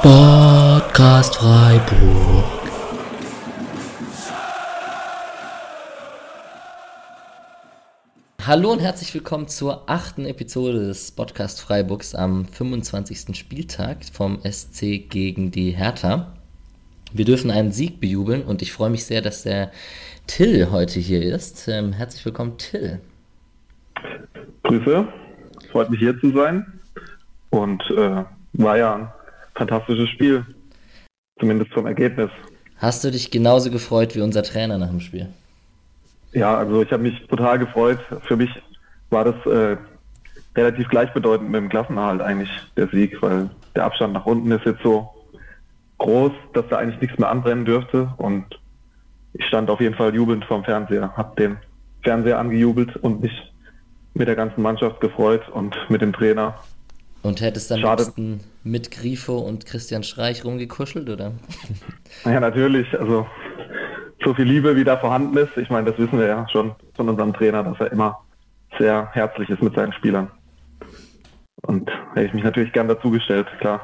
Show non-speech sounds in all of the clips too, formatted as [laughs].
Sportcast Freiburg. Hallo und herzlich willkommen zur achten Episode des Podcast Freiburgs am 25. Spieltag vom SC gegen die Hertha. Wir dürfen einen Sieg bejubeln und ich freue mich sehr, dass der Till heute hier ist. Ähm, herzlich willkommen, Till. Grüße, freut mich hier zu sein und äh, war ja fantastisches Spiel, zumindest vom Ergebnis. Hast du dich genauso gefreut wie unser Trainer nach dem Spiel? Ja, also ich habe mich total gefreut. Für mich war das äh, relativ gleichbedeutend mit dem Klassenerhalt eigentlich, der Sieg, weil der Abstand nach unten ist jetzt so groß, dass da eigentlich nichts mehr anbrennen dürfte und ich stand auf jeden Fall jubelnd vorm Fernseher, habe den Fernseher angejubelt und mich mit der ganzen Mannschaft gefreut und mit dem Trainer. Und hättest dann Schade. mit Grifo und Christian Streich rumgekuschelt, oder? [laughs] Ja, natürlich. Also so viel Liebe, wie da vorhanden ist. Ich meine, das wissen wir ja schon von unserem Trainer, dass er immer sehr herzlich ist mit seinen Spielern. Und hätte ich mich natürlich gern dazugestellt, klar.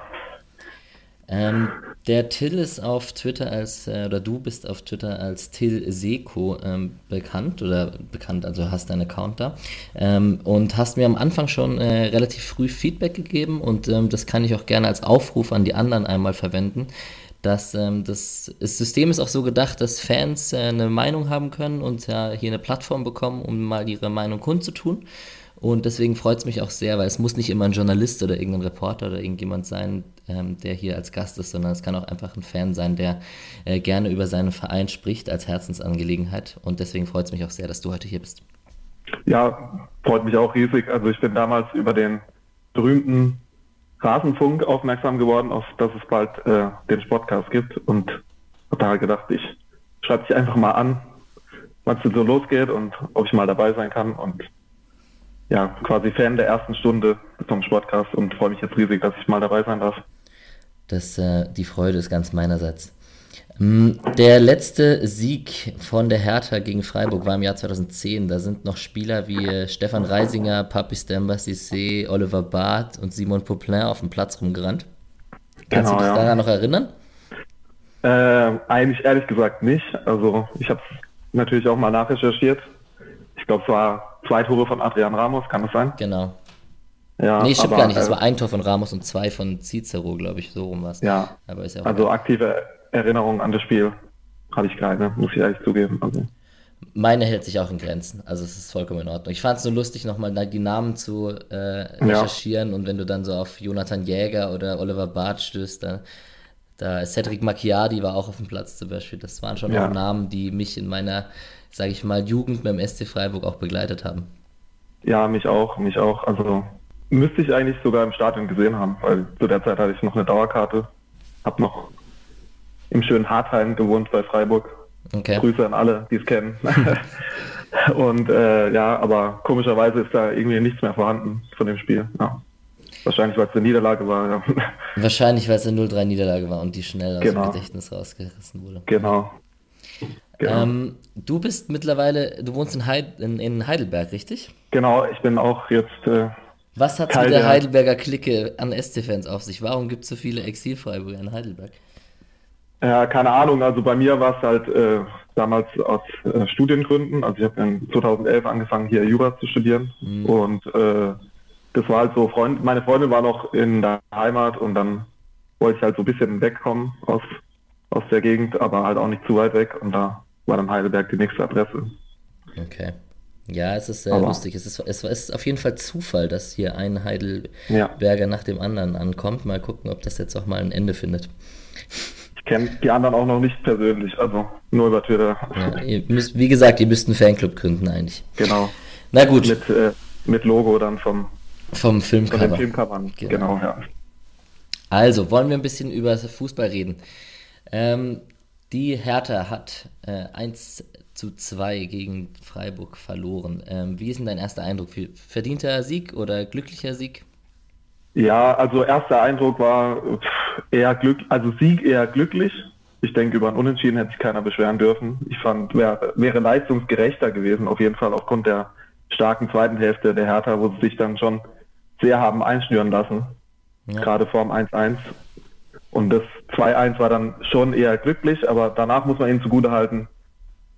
Ähm, der Till ist auf Twitter als, äh, oder du bist auf Twitter als Till Seko ähm, bekannt oder bekannt, also hast deinen Account da ähm, und hast mir am Anfang schon äh, relativ früh Feedback gegeben und ähm, das kann ich auch gerne als Aufruf an die anderen einmal verwenden. Dass, ähm, das, das, System ist auch so gedacht, dass Fans äh, eine Meinung haben können und ja hier eine Plattform bekommen, um mal ihre Meinung kundzutun. Und deswegen freut es mich auch sehr, weil es muss nicht immer ein Journalist oder irgendein Reporter oder irgendjemand sein, ähm, der hier als Gast ist, sondern es kann auch einfach ein Fan sein, der äh, gerne über seinen Verein spricht als Herzensangelegenheit. Und deswegen freut es mich auch sehr, dass du heute hier bist. Ja, freut mich auch riesig. Also ich bin damals über den berühmten Rasenfunk aufmerksam geworden, auf dass es bald äh, den Sportcast gibt und habe da gedacht, ich schreibe dich einfach mal an, wann es denn so losgeht und ob ich mal dabei sein kann und ja, quasi Fan der ersten Stunde vom Sportcast und freue mich jetzt riesig, dass ich mal dabei sein darf. Das, äh, die Freude ist ganz meinerseits. Mm, der letzte Sieg von der Hertha gegen Freiburg war im Jahr 2010. Da sind noch Spieler wie äh, Stefan Reisinger, Papi Stemba Cissé, Oliver Barth und Simon Poplin auf dem Platz rumgerannt. Kannst genau, du dich ja. daran noch erinnern? Äh, eigentlich ehrlich gesagt nicht. Also ich habe es natürlich auch mal nachrecherchiert. Ich glaube, es war zwei Tore von Adrian Ramos, kann das sein? Genau. Ja, nee, stimmt aber, gar nicht. Es äh, war ein Tor von Ramos und zwei von Cicero, glaube ich, so rum war es. Ja, aber ist ja also aktive Erinnerungen an das Spiel habe ich keine, muss ich ehrlich zugeben. Also. Meine hält sich auch in Grenzen, also es ist vollkommen in Ordnung. Ich fand es nur lustig, nochmal die Namen zu äh, recherchieren ja. und wenn du dann so auf Jonathan Jäger oder Oliver Barth stößt, da, da Cedric Macchiadi war auch auf dem Platz zum Beispiel. Das waren schon ja. auch Namen, die mich in meiner, sage ich mal, Jugend beim SC Freiburg auch begleitet haben. Ja, mich auch, mich auch. Also müsste ich eigentlich sogar im Stadion gesehen haben, weil zu der Zeit hatte ich noch eine Dauerkarte, habe noch im schönen Hartheim gewohnt bei Freiburg. Okay. Grüße an alle, die es kennen. [laughs] und äh, ja, aber komischerweise ist da irgendwie nichts mehr vorhanden von dem Spiel. Ja. Wahrscheinlich, weil es eine Niederlage war. Ja. Wahrscheinlich, weil es eine 0-3-Niederlage war und die schnell aus genau. dem Gedächtnis rausgerissen wurde. Genau. Genau. Ähm, du bist mittlerweile, du wohnst in, Heid, in, in, Heidelberg, richtig? Genau, ich bin auch jetzt. Äh, Was hat es mit der Heidelberger Clique an SC-Fans auf sich? Warum gibt es so viele Exilfreiburger in Heidelberg? Ja, keine Ahnung. Also bei mir war es halt äh, damals aus äh, Studiengründen. Also ich habe 2011 angefangen, hier Jura zu studieren. Mhm. Und äh, das war halt so, Freund, meine Freundin war noch in der Heimat und dann wollte ich halt so ein bisschen wegkommen aus, aus der Gegend, aber halt auch nicht zu weit weg. Und da war dann Heidelberg die nächste Adresse. Okay. Ja, es ist sehr aber, lustig. Es ist, es ist auf jeden Fall Zufall, dass hier ein Heidelberger ja. nach dem anderen ankommt. Mal gucken, ob das jetzt auch mal ein Ende findet kenne die anderen auch noch nicht persönlich, also nur über Twitter. Ja, müsst, wie gesagt, ihr müsst einen Fanclub gründen eigentlich. Genau. Na gut. Mit, äh, mit Logo dann vom, vom Filmcover. Von Filmcovern, genau. genau, ja. Also, wollen wir ein bisschen über Fußball reden. Ähm, die Hertha hat äh, 1 zu 2 gegen Freiburg verloren. Ähm, wie ist denn dein erster Eindruck? Verdienter Sieg oder glücklicher Sieg? Ja, also erster Eindruck war eher Glück, also Sieg eher glücklich. Ich denke, über ein Unentschieden hätte sich keiner beschweren dürfen. Ich fand, wär, wäre leistungsgerechter gewesen, auf jeden Fall aufgrund der starken zweiten Hälfte der Hertha, wo sie sich dann schon sehr haben einschnüren lassen. Ja. Gerade vorm 1-1. Und das 2-1 war dann schon eher glücklich, aber danach muss man ihnen zugutehalten,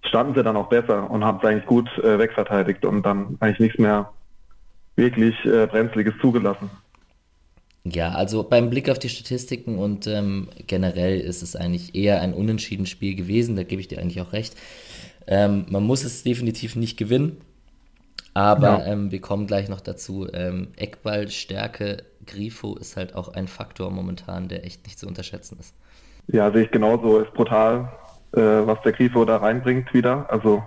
standen sie dann auch besser und haben es eigentlich gut äh, wegverteidigt und dann eigentlich nichts mehr wirklich äh, Brenzliges zugelassen. Ja, also beim Blick auf die Statistiken und ähm, generell ist es eigentlich eher ein unentschieden Spiel gewesen, da gebe ich dir eigentlich auch recht. Ähm, man muss es definitiv nicht gewinnen, aber ja. ähm, wir kommen gleich noch dazu. Ähm, Eckballstärke, Grifo ist halt auch ein Faktor momentan, der echt nicht zu unterschätzen ist. Ja, sehe ich genauso. Ist brutal, äh, was der Grifo da reinbringt wieder. Also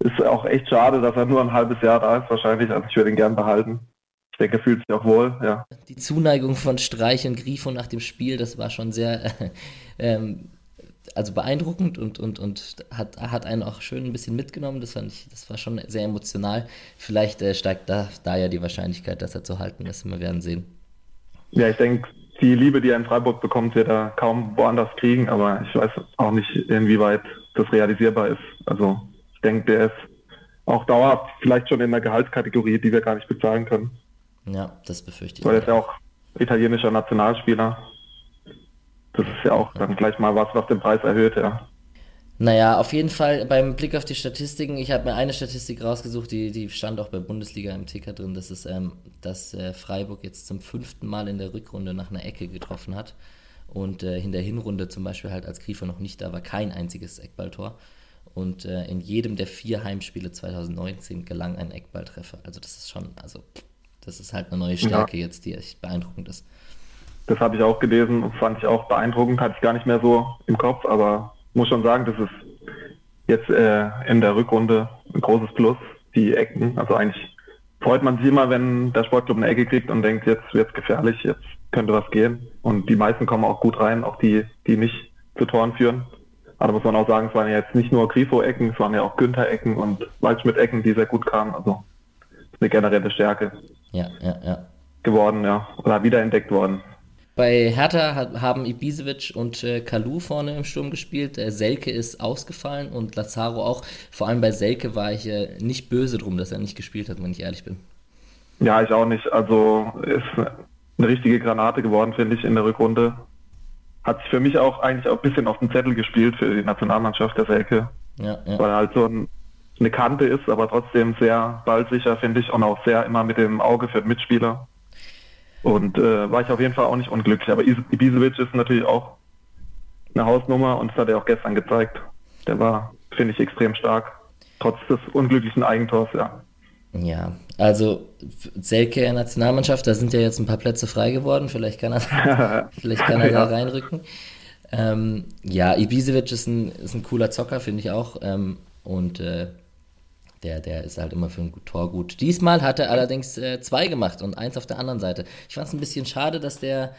ist auch echt schade, dass er nur ein halbes Jahr da ist wahrscheinlich. Also ich würde ihn gern behalten. Ich denke, er fühlt sich auch wohl, ja. Die Zuneigung von Streich und Grifo nach dem Spiel, das war schon sehr äh, [laughs] ähm, also beeindruckend und, und, und hat, hat einen auch schön ein bisschen mitgenommen. Das fand ich, das war schon sehr emotional. Vielleicht äh, steigt da, da ja die Wahrscheinlichkeit, dass er zu halten ist. Wir werden sehen. Ja, ich denke, die Liebe, die er in Freiburg bekommt, wird er kaum woanders kriegen, aber ich weiß auch nicht, inwieweit das realisierbar ist. Also ich denke, der ist auch dauerhaft vielleicht schon in einer Gehaltskategorie, die wir gar nicht bezahlen können. Ja, das befürchte ich. Weil er ist ja auch italienischer Nationalspieler. Das ist ja auch dann gleich mal was, was den Preis erhöht, ja. Naja, auf jeden Fall beim Blick auf die Statistiken, ich habe mir eine Statistik rausgesucht, die, die stand auch bei Bundesliga im Ticker drin, das ist, ähm, dass äh, Freiburg jetzt zum fünften Mal in der Rückrunde nach einer Ecke getroffen hat und äh, in der Hinrunde zum Beispiel halt als Griefer noch nicht da war, kein einziges Eckballtor und äh, in jedem der vier Heimspiele 2019 gelang ein Eckballtreffer. Also das ist schon, also das ist halt eine neue Stärke ja. jetzt, die echt beeindruckend ist. Das habe ich auch gelesen und fand ich auch beeindruckend, hatte ich gar nicht mehr so im Kopf, aber muss schon sagen, das ist jetzt äh, in der Rückrunde ein großes Plus, die Ecken. Also eigentlich freut man sich immer, wenn der Sportclub eine Ecke kriegt und denkt, jetzt wird es gefährlich, jetzt könnte was gehen. Und die meisten kommen auch gut rein, auch die, die nicht zu Toren führen. Aber muss man auch sagen, es waren ja jetzt nicht nur Grifo-Ecken, es waren ja auch Günther-Ecken und Waldschmidt-Ecken, die sehr gut kamen. Also eine generelle Stärke. Ja, ja, ja. Geworden, ja. Oder wiederentdeckt worden. Bei Hertha hat, haben Ibisevic und äh, Kalu vorne im Sturm gespielt. Äh, Selke ist ausgefallen und Lazaro auch. Vor allem bei Selke war ich äh, nicht böse drum, dass er nicht gespielt hat, wenn ich ehrlich bin. Ja, ich auch nicht. Also ist eine richtige Granate geworden, finde ich, in der Rückrunde. Hat sich für mich auch eigentlich auch ein bisschen auf den Zettel gespielt für die Nationalmannschaft der Selke. Ja, ja. Weil er halt so ein, eine Kante ist, aber trotzdem sehr ballsicher, finde ich, und auch sehr immer mit dem Auge für den Mitspieler. Und äh, war ich auf jeden Fall auch nicht unglücklich. Aber Ibisevic ist natürlich auch eine Hausnummer und das hat er auch gestern gezeigt. Der war, finde ich, extrem stark. Trotz des unglücklichen Eigentors, ja. Ja, also Selke in Nationalmannschaft, da sind ja jetzt ein paar Plätze frei geworden. Vielleicht kann er, [laughs] vielleicht kann er ja. da reinrücken. Ähm, ja, Ibisevic ist ein, ist ein cooler Zocker, finde ich auch. Ähm, und äh, der, der ist halt immer für ein Tor gut. Diesmal hat er allerdings äh, zwei gemacht und eins auf der anderen Seite. Ich fand es ein bisschen schade, dass der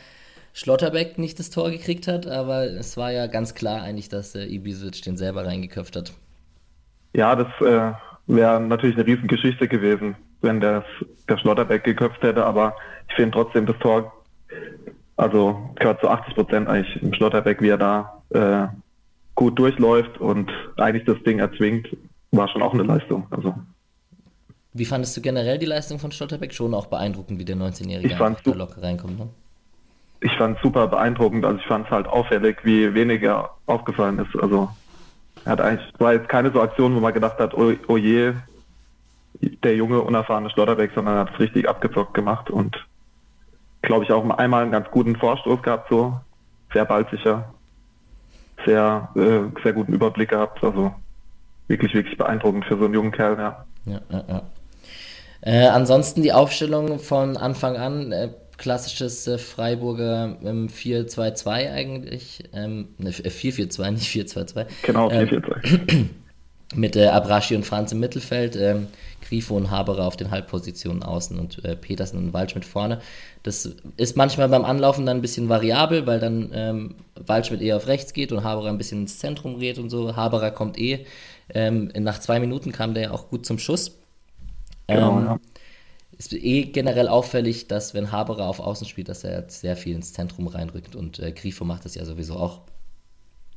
Schlotterbeck nicht das Tor gekriegt hat, aber es war ja ganz klar eigentlich, dass äh, Ibisevic den selber reingeköpft hat. Ja, das äh, wäre natürlich eine Riesengeschichte gewesen, wenn der, der Schlotterbeck geköpft hätte, aber ich finde trotzdem das Tor, also gehört zu 80 Prozent eigentlich im Schlotterbeck, wie er da äh, gut durchläuft und eigentlich das Ding erzwingt war schon auch eine Leistung. Also. Wie fandest du generell die Leistung von Stotterbeck? Schon auch beeindruckend, wie der 19-Jährige da locker reinkommt, ne? Ich fand es super beeindruckend. Also ich fand es halt auffällig, wie weniger aufgefallen ist. Also er hat eigentlich, war jetzt keine so Aktion, wo man gedacht hat, oh, oh je, der junge, unerfahrene Schlotterbeck, sondern er hat es richtig abgezockt gemacht und glaube ich auch einmal einen ganz guten Vorstoß gehabt, so sehr baldsicher, sehr, äh, sehr guten Überblick gehabt. Also wirklich, wirklich beeindruckend für so einen jungen Kerl, ja. Ja, ja, ja. Äh, ansonsten die Aufstellung von Anfang an, äh, klassisches äh, Freiburger ähm, 4-2-2 eigentlich. Ähm, ne, 4-4-2, äh, [laughs] nicht 4-2-2. Genau, 4-4-2. Ähm, [clears throat] mit äh, Abraschi und Franz im Mittelfeld, ähm, Grifo und Haberer auf den Halbpositionen außen und äh, Petersen und Waldschmidt vorne. Das ist manchmal beim Anlaufen dann ein bisschen variabel, weil dann ähm, Waldschmidt eher auf rechts geht und Haberer ein bisschen ins Zentrum geht und so. Haberer kommt eh ähm, nach zwei Minuten kam der ja auch gut zum Schuss. Genau, ähm, ja. Ist eh generell auffällig, dass wenn Haberer auf Außen spielt, dass er jetzt sehr viel ins Zentrum reinrückt und äh, Grifo macht das ja sowieso auch.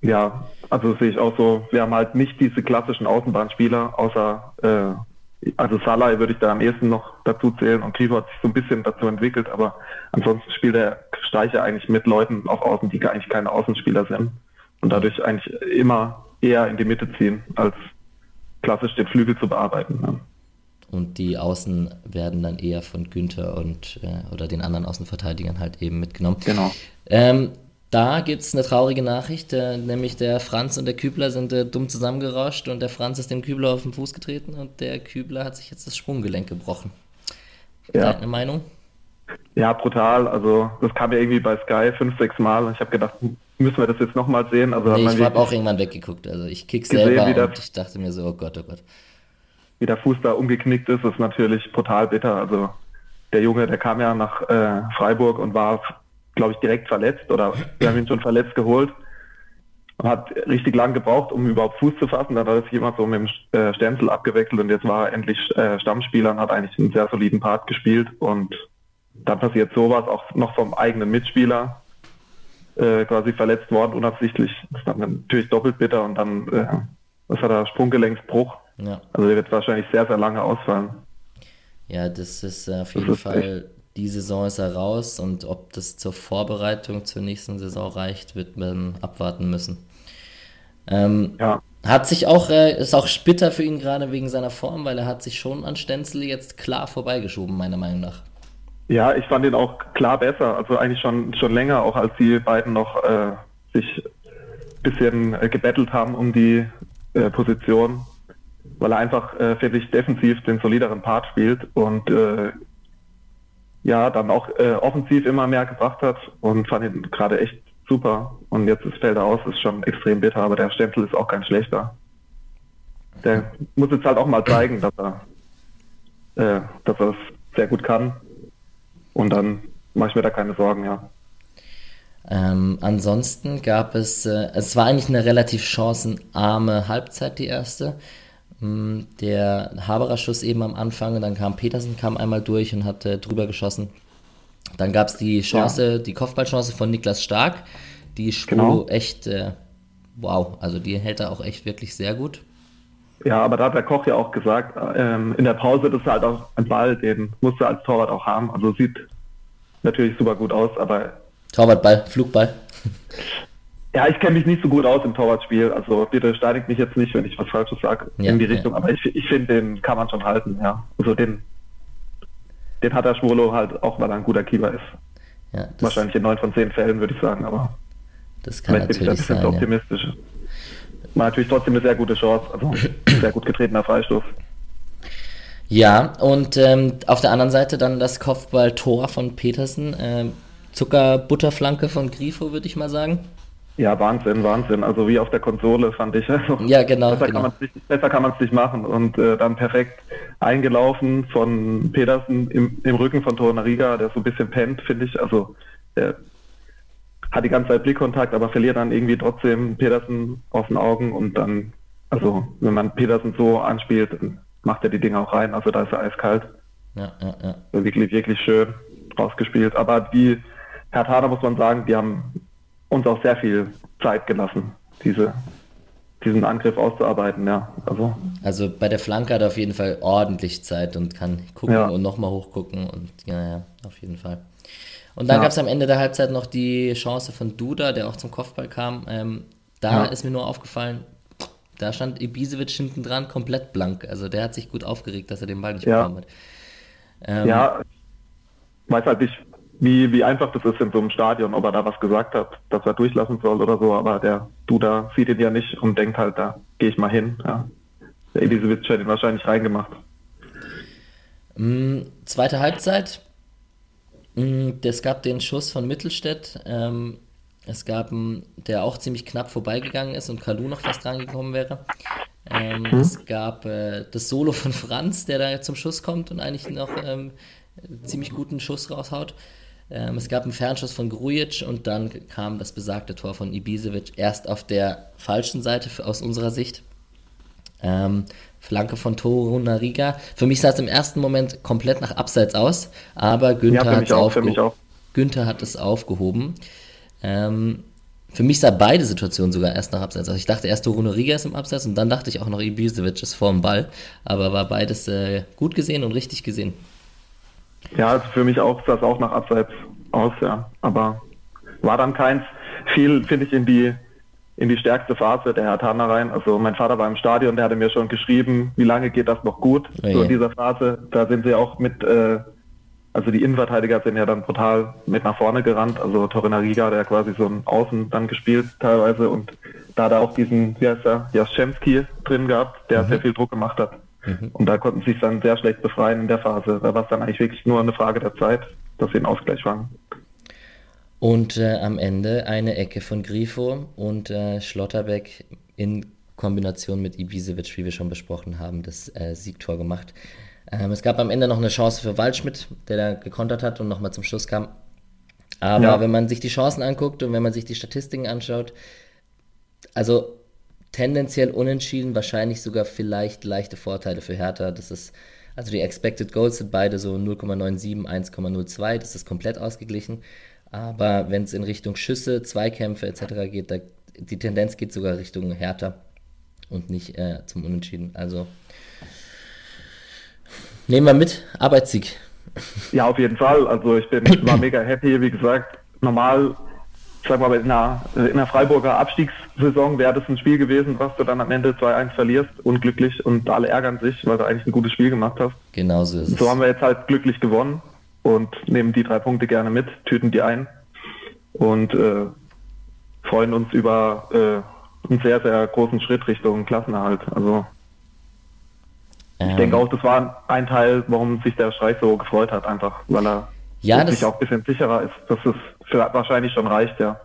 Ja, also sehe ich auch so. Wir haben halt nicht diese klassischen Außenbahnspieler, außer äh, also Salah würde ich da am ehesten noch dazu zählen und Grifo hat sich so ein bisschen dazu entwickelt, aber ansonsten spielt er Steiche eigentlich mit Leuten auf Außen, die eigentlich keine Außenspieler sind und dadurch eigentlich immer eher in die Mitte ziehen, als klassisch den Flügel zu bearbeiten. Ne? Und die Außen werden dann eher von Günther und äh, oder den anderen Außenverteidigern halt eben mitgenommen. Genau. Ähm, da gibt es eine traurige Nachricht, äh, nämlich der Franz und der Kübler sind äh, dumm zusammengerauscht und der Franz ist dem Kübler auf den Fuß getreten und der Kübler hat sich jetzt das Sprunggelenk gebrochen. Ja. Deine Meinung? Ja, brutal. Also das kam ja irgendwie bei Sky fünf, sechs Mal. Ich habe gedacht, müssen wir das jetzt nochmal sehen? Also nee, ich habe auch irgendwann weggeguckt. Also ich kick selber gesehen, und ich dachte mir so, oh Gott, oh Gott. Wie der Fuß da umgeknickt ist, ist natürlich brutal bitter. Also der Junge, der kam ja nach äh, Freiburg und war glaube ich, direkt verletzt oder wir haben ihn schon verletzt geholt und hat richtig lang gebraucht, um überhaupt Fuß zu fassen. Dann hat sich immer so mit dem äh, Stenzel abgewechselt und jetzt war er endlich äh, Stammspieler und hat eigentlich einen sehr soliden Part gespielt und dann passiert sowas auch noch vom eigenen Mitspieler äh, quasi verletzt worden, unabsichtlich. Das ist dann natürlich doppelt bitter und dann äh, was hat er, Sprunggelenksbruch. Ja. Also der wird wahrscheinlich sehr, sehr lange ausfallen. Ja, das ist auf jeden Fall die Saison ist er raus und ob das zur Vorbereitung zur nächsten Saison reicht, wird man abwarten müssen. Ähm, ja. Hat sich auch, äh, ist auch bitter für ihn gerade wegen seiner Form, weil er hat sich schon an Stenzel jetzt klar vorbeigeschoben, meiner Meinung nach. Ja, ich fand ihn auch klar besser, also eigentlich schon, schon länger, auch als die beiden noch äh, sich ein bisschen äh, gebettelt haben um die äh, Position, weil er einfach, äh, finde ich, defensiv den solideren Part spielt und äh, ja, dann auch äh, offensiv immer mehr gebracht hat und fand ihn gerade echt super. Und jetzt ist Felder aus, ist schon extrem bitter, aber der Stempel ist auch kein schlechter. Der muss jetzt halt auch mal zeigen, dass er, äh, dass er es sehr gut kann. Und dann mache ich mir da keine Sorgen, ja. Ähm, ansonsten gab es, äh, es war eigentlich eine relativ chancenarme Halbzeit, die erste. Hm, der Haberer Schuss eben am Anfang und dann kam Petersen kam einmal durch und hat äh, drüber geschossen. Dann gab es die Chance, ja. die Kopfballchance von Niklas Stark, die Schwolo genau. echt äh, wow, also die hält er auch echt wirklich sehr gut. Ja, aber da hat der Koch ja auch gesagt, ähm, in der Pause, das ist halt auch ein Ball, den musst du als Torwart auch haben. Also sieht natürlich super gut aus, aber. Torwartball, Flugball. [laughs] Ja, ich kenne mich nicht so gut aus im Torwartspiel. Also bitte steinigt mich jetzt nicht, wenn ich was Falsches sage ja, in die Richtung. Ja. Aber ich, ich finde, den kann man schon halten, ja. Also den, den hat der Schwolo halt auch, weil er ein guter Keeper ist. Ja, Wahrscheinlich in neun von zehn Fällen, würde ich sagen, aber das kann natürlich bin ich ein bisschen sein, optimistisch. Ja. War natürlich trotzdem eine sehr gute Chance, also sehr gut getretener Freistoß. Ja, und ähm, auf der anderen Seite dann das Kopfball-Tor von Petersen. Ähm, Zuckerbutterflanke von Grifo, würde ich mal sagen. Ja, Wahnsinn, Wahnsinn. Also wie auf der Konsole fand ich. Also ja, genau. Besser genau. kann man es nicht, machen. Und äh, dann perfekt eingelaufen von Pedersen im, im Rücken von Tornariga, der so ein bisschen pennt, finde ich. Also der hat die ganze Zeit Blickkontakt, aber verliert dann irgendwie trotzdem Pedersen aus den Augen und dann, also wenn man Pedersen so anspielt, macht er die Dinge auch rein. Also da ist er eiskalt. Ja, ja, ja. Also wirklich, wirklich schön rausgespielt. Aber die Herr Tader muss man sagen, die haben uns auch sehr viel Zeit gelassen, diese, diesen Angriff auszuarbeiten, ja. Also, also bei der Flanke hat er auf jeden Fall ordentlich Zeit und kann gucken ja. und nochmal hochgucken und ja, ja, auf jeden Fall. Und dann ja. gab es am Ende der Halbzeit noch die Chance von Duda, der auch zum Kopfball kam. Ähm, da ja. ist mir nur aufgefallen, da stand Ibisevic hinten dran komplett blank. Also der hat sich gut aufgeregt, dass er den Ball nicht ja. bekommen hat. Ähm, ja, weiß halt nicht, wie, wie einfach das ist in so einem Stadion, ob er da was gesagt hat, dass er durchlassen soll oder so, aber der Duda sieht ihn ja nicht und denkt halt, da gehe ich mal hin. Ja. Der Elisewitsch hat ihn wahrscheinlich reingemacht. Mhm, zweite Halbzeit. Mhm, es gab den Schuss von Mittelstädt. Ähm, es gab einen, der auch ziemlich knapp vorbeigegangen ist und Kalu noch fast drangekommen wäre. Ähm, mhm. Es gab äh, das Solo von [laughs] Franz, der da zum Schuss kommt und eigentlich noch ähm, ziemlich guten Schuss raushaut. Ähm, es gab einen Fernschuss von Grujic und dann kam das besagte Tor von Ibisevic erst auf der falschen Seite aus unserer Sicht. Flanke von Toro Nariga. Für mich sah es im ersten Moment komplett nach Abseits aus, aber Günther, ja, hat, es aufge Günther hat es aufgehoben. Ähm, für mich sah beide Situationen sogar erst nach Abseits. Also ich dachte erst Torune Riga ist im Abseits und dann dachte ich auch noch Ibisevic ist vorm Ball. Aber war beides äh, gut gesehen und richtig gesehen. Ja, also für mich auch sah es auch nach Abseits aus, ja. Aber war dann keins. Viel, finde ich, in die, in die stärkste Phase der Herr Tanner rein. Also mein Vater war im Stadion, der hatte mir schon geschrieben, wie lange geht das noch gut, oh, so in dieser Phase. Da sind sie auch mit äh, also die Innenverteidiger sind ja dann brutal mit nach vorne gerannt. Also Riga, der quasi so ein Außen dann gespielt teilweise und da hat er auch diesen, wie heißt er, Jaschemski drin gehabt, der mhm. sehr viel Druck gemacht hat. Mhm. Und da konnten sie sich dann sehr schlecht befreien in der Phase. Da war es dann eigentlich wirklich nur eine Frage der Zeit, dass sie einen Ausgleich fangen. Und äh, am Ende eine Ecke von Grifo und äh, Schlotterbeck in Kombination mit Ibisevic, wie wir schon besprochen haben, das äh, Siegtor gemacht. Ähm, es gab am Ende noch eine Chance für Waldschmidt, der da gekontert hat und nochmal zum Schluss kam. Aber ja. wenn man sich die Chancen anguckt und wenn man sich die Statistiken anschaut, also tendenziell unentschieden, wahrscheinlich sogar vielleicht leichte Vorteile für Hertha. Das ist, also die Expected Goals sind beide so 0,97, 1,02, das ist komplett ausgeglichen. Aber wenn es in Richtung Schüsse, Zweikämpfe etc. geht, da, die Tendenz geht sogar Richtung Hertha und nicht äh, zum Unentschieden. Also Nehmen wir mit, Arbeitssieg. Ja, auf jeden Fall. Also ich bin [coughs] war mega happy, wie gesagt. Normal, sag mal, in einer, in einer Freiburger Abstiegssaison wäre das ein Spiel gewesen, was du dann am Ende 2-1 verlierst, unglücklich und alle ärgern sich, weil du eigentlich ein gutes Spiel gemacht hast. Genau so ist es. So haben wir jetzt halt glücklich gewonnen und nehmen die drei Punkte gerne mit, tüten die ein und äh, freuen uns über äh, einen sehr, sehr großen Schritt Richtung Klassenerhalt. Also ich denke ähm. auch, das war ein Teil, warum sich der Streich so gefreut hat, einfach, weil er ja, sich auch ein bisschen sicherer ist, dass es wahrscheinlich schon reicht, ja.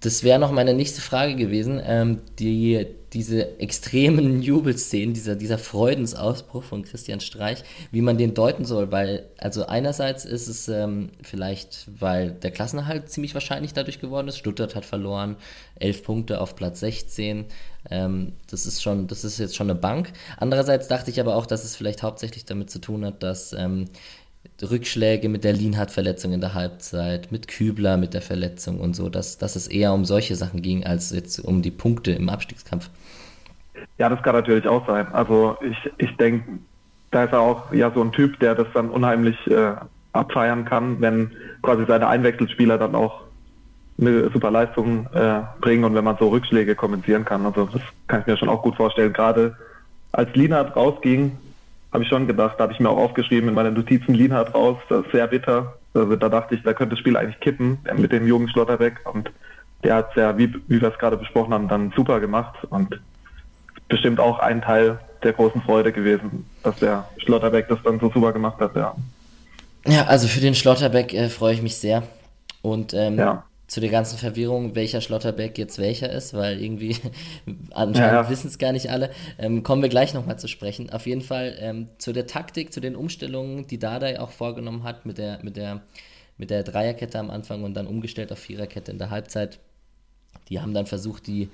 Das wäre noch meine nächste Frage gewesen. Ähm, die, diese extremen [laughs] Jubelszenen, dieser, dieser Freudensausbruch von Christian Streich, wie man den deuten soll, weil, also einerseits ist es ähm, vielleicht, weil der Klassenerhalt ziemlich wahrscheinlich dadurch geworden ist. Stuttgart hat verloren, elf Punkte auf Platz 16. Ähm, das ist schon, das ist jetzt schon eine Bank. Andererseits dachte ich aber auch, dass es vielleicht hauptsächlich damit zu tun hat, dass ähm, Rückschläge mit der Lienhardt-Verletzung in der Halbzeit, mit Kübler mit der Verletzung und so, dass, dass es eher um solche Sachen ging, als jetzt um die Punkte im Abstiegskampf. Ja, das kann natürlich auch sein. Also ich, ich denke, da ist er auch ja so ein Typ, der das dann unheimlich äh, abfeiern kann, wenn quasi seine Einwechselspieler dann auch eine super Leistung äh, bringen und wenn man so Rückschläge kompensieren kann. Also das kann ich mir schon auch gut vorstellen. Gerade als Lienhardt rausging, habe ich schon gedacht, da habe ich mir auch aufgeschrieben in meinen Notizen, Lienhardt raus, das ist sehr bitter. Also da dachte ich, da könnte das Spiel eigentlich kippen mit dem jungen Schlotterbeck und der hat es ja, wie, wie wir es gerade besprochen haben, dann super gemacht und bestimmt auch ein Teil der großen Freude gewesen, dass der Schlotterbeck das dann so super gemacht hat, ja. Ja, also für den Schlotterbeck äh, freue ich mich sehr. Und ähm, ja zu der ganzen Verwirrung, welcher Schlotterbeck jetzt welcher ist, weil irgendwie [laughs] anscheinend ja, ja. wissen es gar nicht alle. Ähm, kommen wir gleich nochmal zu sprechen. Auf jeden Fall ähm, zu der Taktik, zu den Umstellungen, die Dardai auch vorgenommen hat mit der, mit der, mit der Dreierkette am Anfang und dann umgestellt auf Viererkette in der Halbzeit. Die haben dann versucht, die,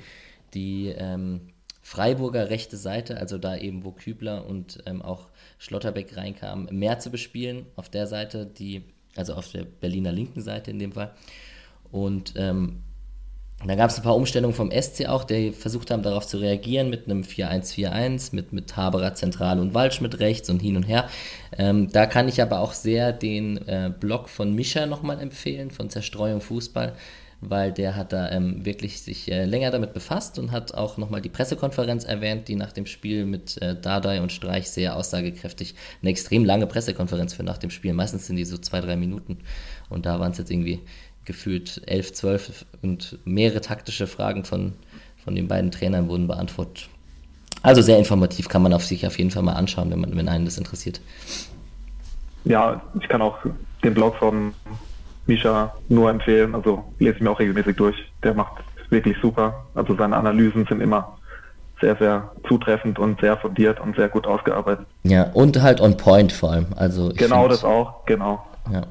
die ähm, Freiburger rechte Seite, also da eben, wo Kübler und ähm, auch Schlotterbeck reinkamen, mehr zu bespielen auf der Seite, die, also auf der Berliner linken Seite in dem Fall. Und ähm, dann gab es ein paar Umstellungen vom SC auch, die versucht haben, darauf zu reagieren mit einem 4-1-4-1, mit, mit Haberer zentral und Waldschmidt rechts und hin und her. Ähm, da kann ich aber auch sehr den äh, Blog von Mischa nochmal empfehlen, von Zerstreuung Fußball, weil der hat da ähm, wirklich sich äh, länger damit befasst und hat auch nochmal die Pressekonferenz erwähnt, die nach dem Spiel mit äh, Dardai und Streich sehr aussagekräftig, eine extrem lange Pressekonferenz für nach dem Spiel. Meistens sind die so zwei, drei Minuten und da waren es jetzt irgendwie gefühlt 11, 12 und mehrere taktische Fragen von, von den beiden Trainern wurden beantwortet. Also sehr informativ, kann man auf sich auf jeden Fall mal anschauen, wenn, man, wenn einen das interessiert. Ja, ich kann auch den Blog von Misha nur empfehlen. Also lese ich mir auch regelmäßig durch. Der macht wirklich super. Also seine Analysen sind immer sehr, sehr zutreffend und sehr fundiert und sehr gut ausgearbeitet. Ja, und halt on point vor allem. Also genau das auch, genau. Ja.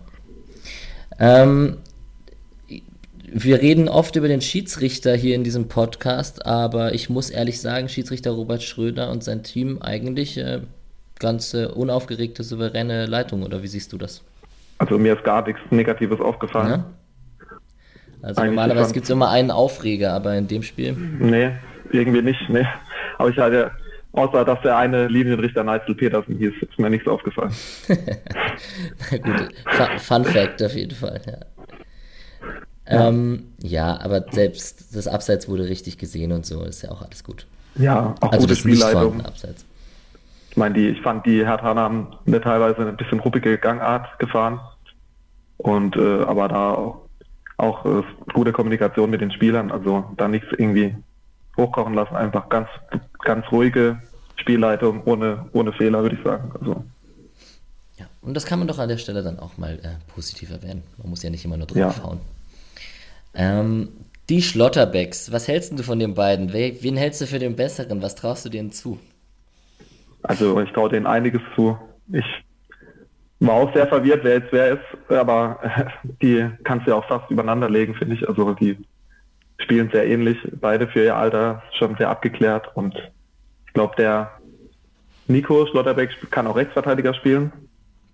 Ähm, wir reden oft über den Schiedsrichter hier in diesem Podcast, aber ich muss ehrlich sagen, Schiedsrichter Robert Schröder und sein Team eigentlich äh, ganz äh, unaufgeregte, souveräne Leitung, oder wie siehst du das? Also mir ist gar nichts Negatives aufgefallen. Ja? Also Eigentlich normalerweise gibt es immer einen Aufreger, aber in dem Spiel? Nee, irgendwie nicht, nee. Aber ich hatte, außer dass der eine Linienrichter Neitzel Petersen hieß, ist mir nichts aufgefallen. [laughs] Gut, Fun Fact auf jeden Fall, ja. Ja. Ähm, ja, aber selbst das Abseits wurde richtig gesehen und so, ist ja auch alles gut. Ja, auch also gute Spielleitung. Abseits. Ich meine, die, ich fand, die Hertha haben eine teilweise ein bisschen ruppige Gangart gefahren. Und äh, aber da auch, auch äh, gute Kommunikation mit den Spielern, also da nichts irgendwie hochkochen lassen, einfach ganz, ganz ruhige Spielleitung ohne, ohne Fehler, würde ich sagen. Also. Ja, und das kann man doch an der Stelle dann auch mal äh, positiv erwähnen. Man muss ja nicht immer nur draufhauen. Ja. Ähm, die Schlotterbecks, was hältst du von den beiden? Wen hältst du für den Besseren? Was traust du denen zu? Also ich traue denen einiges zu. Ich war auch sehr verwirrt, wer jetzt wer ist, aber [laughs] die kannst du ja auch fast übereinander legen, finde ich. Also die spielen sehr ähnlich, beide für ihr Alter schon sehr abgeklärt und ich glaube, der Nico Schlotterbeck kann auch Rechtsverteidiger spielen.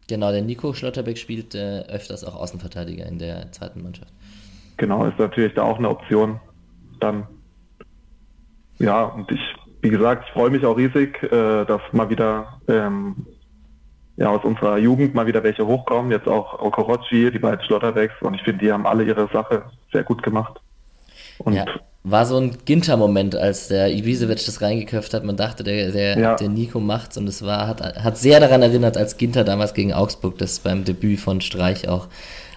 Genau, der Nico Schlotterbeck spielt äh, öfters auch Außenverteidiger in der zweiten Mannschaft. Genau, ist natürlich da auch eine Option. Dann, ja, und ich, wie gesagt, ich freue mich auch riesig, äh, dass mal wieder ähm, ja, aus unserer Jugend mal wieder welche hochkommen. Jetzt auch Okorochi, die beiden Schlotterbecks. Und ich finde, die haben alle ihre Sache sehr gut gemacht. Und ja, war so ein Ginter-Moment, als der Ibisevic das reingeköpft hat. Man dachte, der, der, ja. der Nico macht's. Und es war, hat, hat sehr daran erinnert, als Ginter damals gegen Augsburg das beim Debüt von Streich auch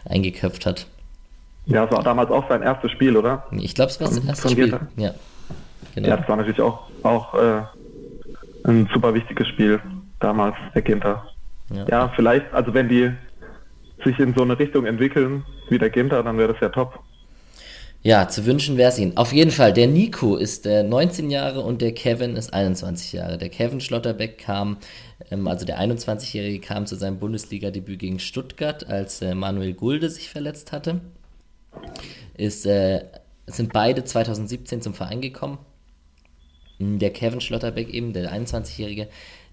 eingeköpft hat. Ja, es war damals auch sein erstes Spiel, oder? Ich glaube, es war sein erstes Spiel. Ja. Genau. ja, das war natürlich auch, auch äh, ein super wichtiges Spiel damals, der Ginter. Ja. ja, vielleicht, also wenn die sich in so eine Richtung entwickeln wie der Ginter, dann wäre das ja top. Ja, zu wünschen wäre es ihnen. Auf jeden Fall, der Nico ist äh, 19 Jahre und der Kevin ist 21 Jahre. Der Kevin Schlotterbeck kam, ähm, also der 21-Jährige kam zu seinem Bundesliga-Debüt gegen Stuttgart, als äh, Manuel Gulde sich verletzt hatte ist, äh, sind beide 2017 zum Verein gekommen. Der Kevin Schlotterbeck eben, der 21-Jährige,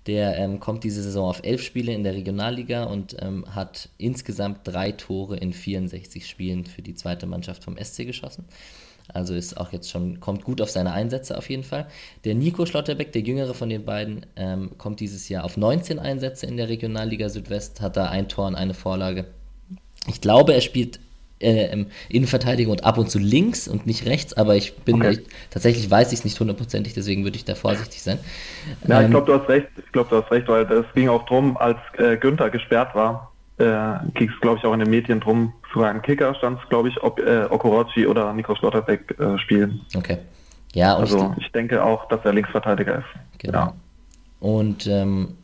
der ähm, kommt diese Saison auf elf Spiele in der Regionalliga und ähm, hat insgesamt drei Tore in 64 Spielen für die zweite Mannschaft vom SC geschossen. Also ist auch jetzt schon, kommt gut auf seine Einsätze auf jeden Fall. Der Nico Schlotterbeck, der jüngere von den beiden, ähm, kommt dieses Jahr auf 19 Einsätze in der Regionalliga Südwest, hat da ein Tor und eine Vorlage. Ich glaube, er spielt äh, Innenverteidigung und ab und zu links und nicht rechts, aber ich bin okay. ich, tatsächlich weiß ich es nicht hundertprozentig, deswegen würde ich da vorsichtig sein. Ja, ähm, ich glaube, du hast recht. Ich glaube, du hast recht, weil es ging auch drum, als äh, Günther gesperrt war, äh, ging es, glaube ich, auch in den Medien drum, zu einem Kicker stand es, glaube ich, ob äh, Okorochi oder Nico Schlotterbeck äh, spielen. Okay. Ja, also ich, ich, denke auch, dass er Linksverteidiger ist. Genau. Ja. Und ähm,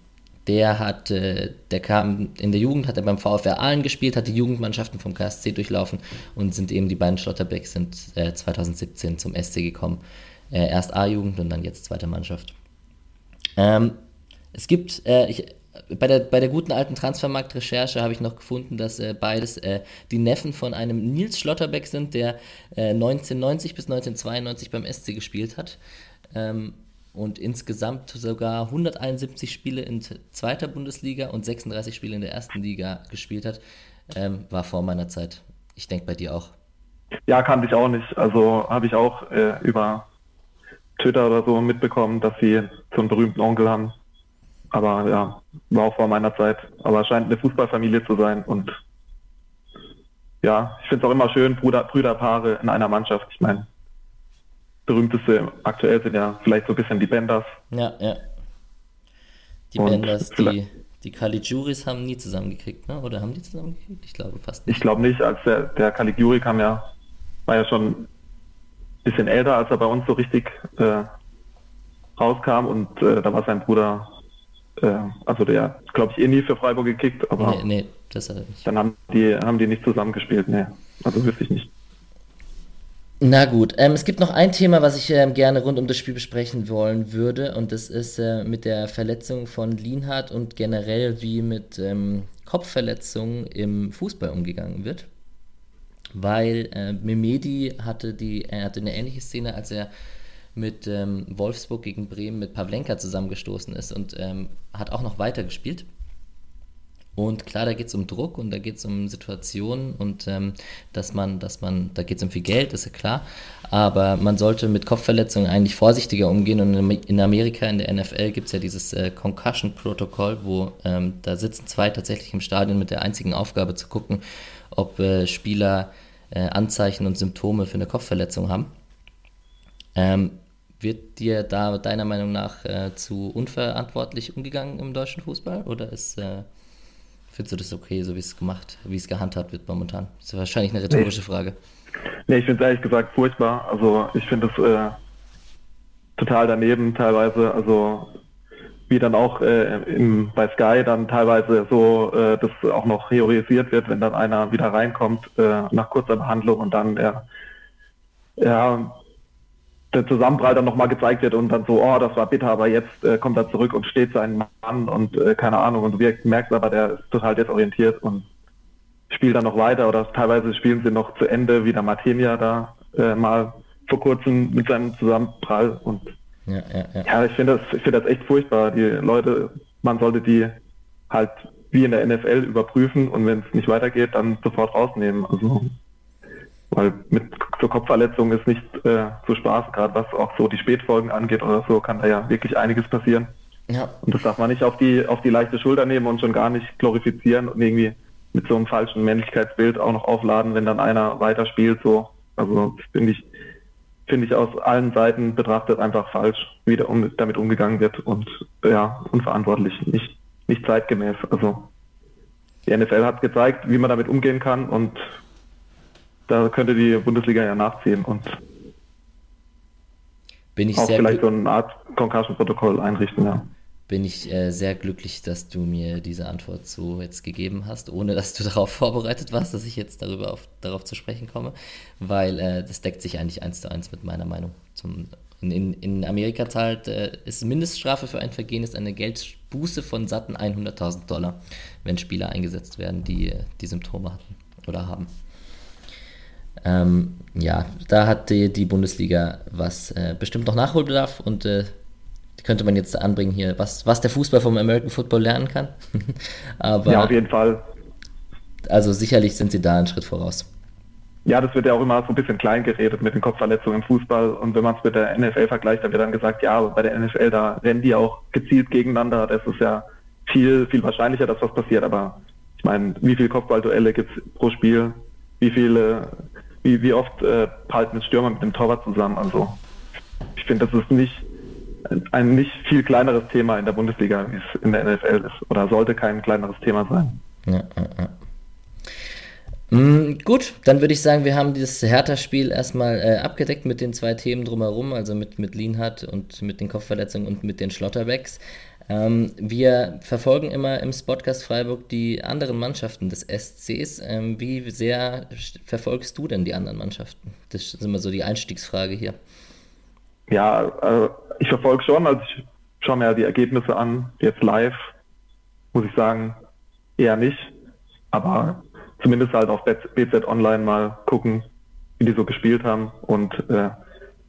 der hat, äh, der kam in der Jugend, hat er beim VfR Aalen gespielt, hat die Jugendmannschaften vom KSC durchlaufen und sind eben die beiden Schlotterbecks sind äh, 2017 zum SC gekommen. Äh, erst A-Jugend und dann jetzt zweite Mannschaft. Ähm, es gibt, äh, ich, bei der, bei der guten alten Transfermarkt-Recherche habe ich noch gefunden, dass äh, beides äh, die Neffen von einem Nils Schlotterbeck sind, der äh, 1990 bis 1992 beim SC gespielt hat. Ähm, und insgesamt sogar 171 Spiele in zweiter Bundesliga und 36 Spiele in der ersten Liga gespielt hat, ähm, war vor meiner Zeit. Ich denke bei dir auch. Ja, kannte ich auch nicht. Also habe ich auch äh, über Twitter oder so mitbekommen, dass sie so einen berühmten Onkel haben. Aber ja, war auch vor meiner Zeit. Aber scheint eine Fußballfamilie zu sein. Und ja, ich finde es auch immer schön, Bruder, Brüderpaare in einer Mannschaft. Ich meine, berühmteste aktuell sind ja vielleicht so ein bisschen die Benders. Ja, ja. Die und Benders, die, die Caligiuris haben nie zusammengekriegt, ne? Oder haben die zusammengekriegt? Ich glaube fast nicht. Ich glaube nicht, als der, der Caligiuri kam ja, war ja schon ein bisschen älter, als er bei uns so richtig äh, rauskam und äh, da war sein Bruder, äh, also der, glaube ich, eh nie für Freiburg gekickt, aber nee, nee, das hat er nicht. dann haben die, haben die nicht zusammengespielt, ne. Also wüsste ich nicht. Na gut, ähm, es gibt noch ein Thema, was ich ähm, gerne rund um das Spiel besprechen wollen würde, und das ist äh, mit der Verletzung von Lienhardt und generell, wie mit ähm, Kopfverletzungen im Fußball umgegangen wird. Weil äh, Memedi hatte, die, er hatte eine ähnliche Szene, als er mit ähm, Wolfsburg gegen Bremen mit Pavlenka zusammengestoßen ist und ähm, hat auch noch weiter gespielt. Und klar, da geht es um Druck und da geht es um Situationen und ähm, dass man, dass man, da geht es um viel Geld, ist ja klar. Aber man sollte mit Kopfverletzungen eigentlich vorsichtiger umgehen. Und in Amerika, in der NFL, gibt es ja dieses äh, Concussion-Protokoll, wo ähm, da sitzen zwei tatsächlich im Stadion mit der einzigen Aufgabe zu gucken, ob äh, Spieler äh, Anzeichen und Symptome für eine Kopfverletzung haben. Ähm, wird dir da deiner Meinung nach äh, zu unverantwortlich umgegangen im deutschen Fußball oder ist äh, Findest du das okay, so wie es gemacht, wie es gehandhabt wird momentan? Das ist wahrscheinlich eine rhetorische nee. Frage. Nee, ich finde es ehrlich gesagt furchtbar. Also ich finde es äh, total daneben teilweise. Also wie dann auch äh, im, bei Sky dann teilweise so äh, das auch noch theorisiert wird, wenn dann einer wieder reinkommt äh, nach kurzer Behandlung und dann der ja, der Zusammenprall dann nochmal gezeigt wird und dann so, oh, das war bitter, aber jetzt äh, kommt er zurück und steht sein Mann und äh, keine Ahnung und du merkst aber, der ist total desorientiert und spielt dann noch weiter oder teilweise spielen sie noch zu Ende, wie der Martinia da äh, mal vor kurzem mit seinem Zusammenprall und ja, ja, ja. ja ich finde das, ich finde das echt furchtbar. Die Leute, man sollte die halt wie in der NFL überprüfen und wenn es nicht weitergeht, dann sofort rausnehmen. Also weil mit so Kopfverletzungen ist nicht äh, so Spaß, gerade was auch so die Spätfolgen angeht oder so, kann da ja wirklich einiges passieren. Ja. Und das darf man nicht auf die, auf die leichte Schulter nehmen und schon gar nicht glorifizieren und irgendwie mit so einem falschen Männlichkeitsbild auch noch aufladen, wenn dann einer weiterspielt, so. Also, finde ich, finde ich aus allen Seiten betrachtet einfach falsch, wie da um, damit umgegangen wird und, ja, unverantwortlich, nicht, nicht zeitgemäß. Also, die NFL hat gezeigt, wie man damit umgehen kann und da könnte die Bundesliga ja nachziehen und bin ich auch vielleicht so eine Art Concussion-Protokoll einrichten, ja. Bin ich äh, sehr glücklich, dass du mir diese Antwort so jetzt gegeben hast, ohne dass du [laughs] darauf vorbereitet warst, dass ich jetzt darüber auf, darauf zu sprechen komme, weil äh, das deckt sich eigentlich eins zu eins mit meiner Meinung. Zum, in, in Amerika zahlt, äh, ist Mindeststrafe für ein Vergehen ist eine Geldbuße von satten 100.000 Dollar, wenn Spieler eingesetzt werden, die äh, die Symptome hatten oder haben. Ähm, ja, da hat die, die Bundesliga was äh, bestimmt noch Nachholbedarf und äh, könnte man jetzt anbringen hier, was, was der Fußball vom American Football lernen kann. [laughs] Aber, ja, auf jeden Fall. Also sicherlich sind sie da einen Schritt voraus. Ja, das wird ja auch immer so ein bisschen klein geredet mit den Kopfverletzungen im Fußball. Und wenn man es mit der NFL vergleicht, dann wird dann gesagt, ja, bei der NFL, da rennen die auch gezielt gegeneinander. Das ist ja viel, viel wahrscheinlicher, dass was passiert. Aber ich meine, wie viele Kopfballduelle gibt es pro Spiel? Wie viele wie, wie oft äh, halten ein Stürmer mit dem Torwart zusammen. Also ich finde, das ist nicht ein, nicht viel kleineres Thema in der Bundesliga, wie es in der NFL ist. Oder sollte kein kleineres Thema sein. Ja, ja, ja. Mm, gut, dann würde ich sagen, wir haben dieses Hertha-Spiel erstmal äh, abgedeckt mit den zwei Themen drumherum, also mit, mit Lienhardt und mit den Kopfverletzungen und mit den Schlotterbecks. Ähm, wir verfolgen immer im Spotcast Freiburg die anderen Mannschaften des SCs. Ähm, wie sehr verfolgst du denn die anderen Mannschaften? Das ist immer so die Einstiegsfrage hier. Ja, äh, ich verfolge schon, also ich schaue mir ja die Ergebnisse an, jetzt live, muss ich sagen, eher nicht. Aber zumindest halt auf BZ Online mal gucken, wie die so gespielt haben und äh,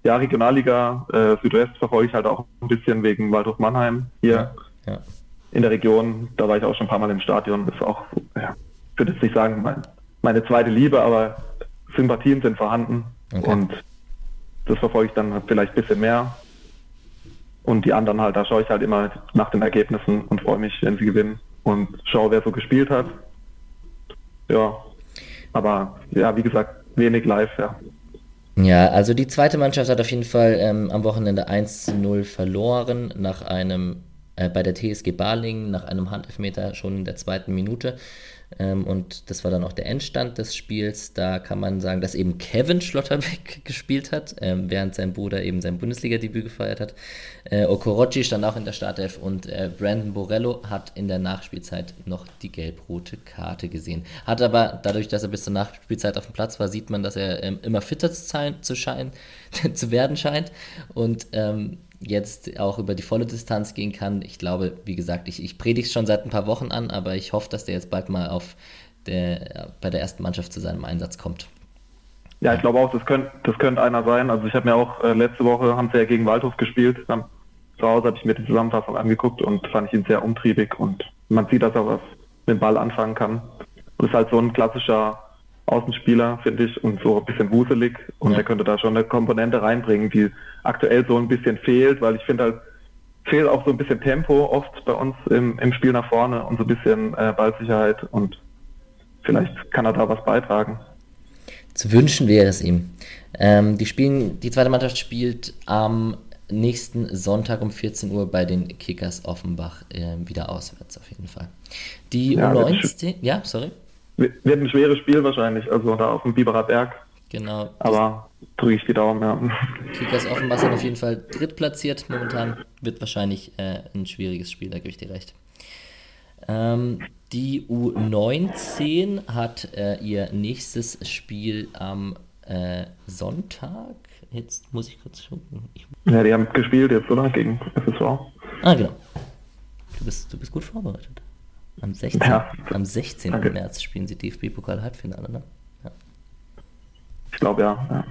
ja, Regionalliga äh, Südwest verfolge ich halt auch ein bisschen wegen Waldhof Mannheim hier ja, ja. in der Region. Da war ich auch schon ein paar Mal im Stadion. Das ist auch, ja, ich würde jetzt nicht sagen, mein, meine zweite Liebe, aber Sympathien sind vorhanden okay. und das verfolge ich dann vielleicht ein bisschen mehr. Und die anderen halt, da schaue ich halt immer nach den Ergebnissen und freue mich, wenn sie gewinnen und schaue, wer so gespielt hat. Ja, aber ja, wie gesagt, wenig live, ja. Ja, also die zweite Mannschaft hat auf jeden Fall ähm, am Wochenende 1-0 verloren nach einem äh, bei der TSG Barling nach einem Handelfmeter schon in der zweiten Minute. Ähm, und das war dann auch der Endstand des Spiels. Da kann man sagen, dass eben Kevin Schlotterbeck [laughs] gespielt hat, ähm, während sein Bruder eben sein Bundesliga-Debüt gefeiert hat. Äh, Okorochi stand auch in der Startelf und äh, Brandon Borello hat in der Nachspielzeit noch die gelb-rote Karte gesehen. Hat aber dadurch, dass er bis zur Nachspielzeit auf dem Platz war, sieht man, dass er ähm, immer fitter zu, zu, scheinen, [laughs] zu werden scheint. Und ähm, jetzt auch über die volle Distanz gehen kann. Ich glaube, wie gesagt, ich, ich predige es schon seit ein paar Wochen an, aber ich hoffe, dass der jetzt bald mal auf der, bei der ersten Mannschaft zu seinem Einsatz kommt. Ja, ich glaube auch, das könnte das könnt einer sein. Also ich habe mir auch äh, letzte Woche, haben sie ja gegen Waldhof gespielt. Dann, zu Hause habe ich mir die Zusammenfassung angeguckt und fand ich ihn sehr umtriebig und man sieht, dass er was mit dem Ball anfangen kann. Und ist halt so ein klassischer Außenspieler, finde ich, und so ein bisschen wuselig. Und ja. er könnte da schon eine Komponente reinbringen, die aktuell so ein bisschen fehlt, weil ich finde halt, fehlt auch so ein bisschen Tempo oft bei uns im, im Spiel nach vorne und so ein bisschen äh, Ballsicherheit und vielleicht kann er da was beitragen. Zu wünschen wäre es ihm. Ähm, die, spielen, die zweite Mannschaft spielt am nächsten Sonntag um 14 Uhr bei den Kickers Offenbach äh, wieder auswärts auf jeden Fall. Die ja, U19, ja, sorry. Wird ein schweres Spiel wahrscheinlich, also da auf dem Biberer Berg. Genau. Aber drücke ich die Daumen, ja. Kickers Offenbach sind auf jeden Fall drittplatziert momentan. Wird wahrscheinlich äh, ein schwieriges Spiel, da gebe ich dir recht. Ähm, die U19 hat äh, ihr nächstes Spiel am äh, Sonntag. Jetzt muss ich kurz gucken. Ich... Ja, die haben gespielt jetzt, oder? Gegen FSV. Ah, genau. Du bist, du bist gut vorbereitet. Am 16. Ja. Am 16. Danke. März spielen sie DFB-Pokal-Halbfinale, ne? Ja. Ich glaube ja. ja.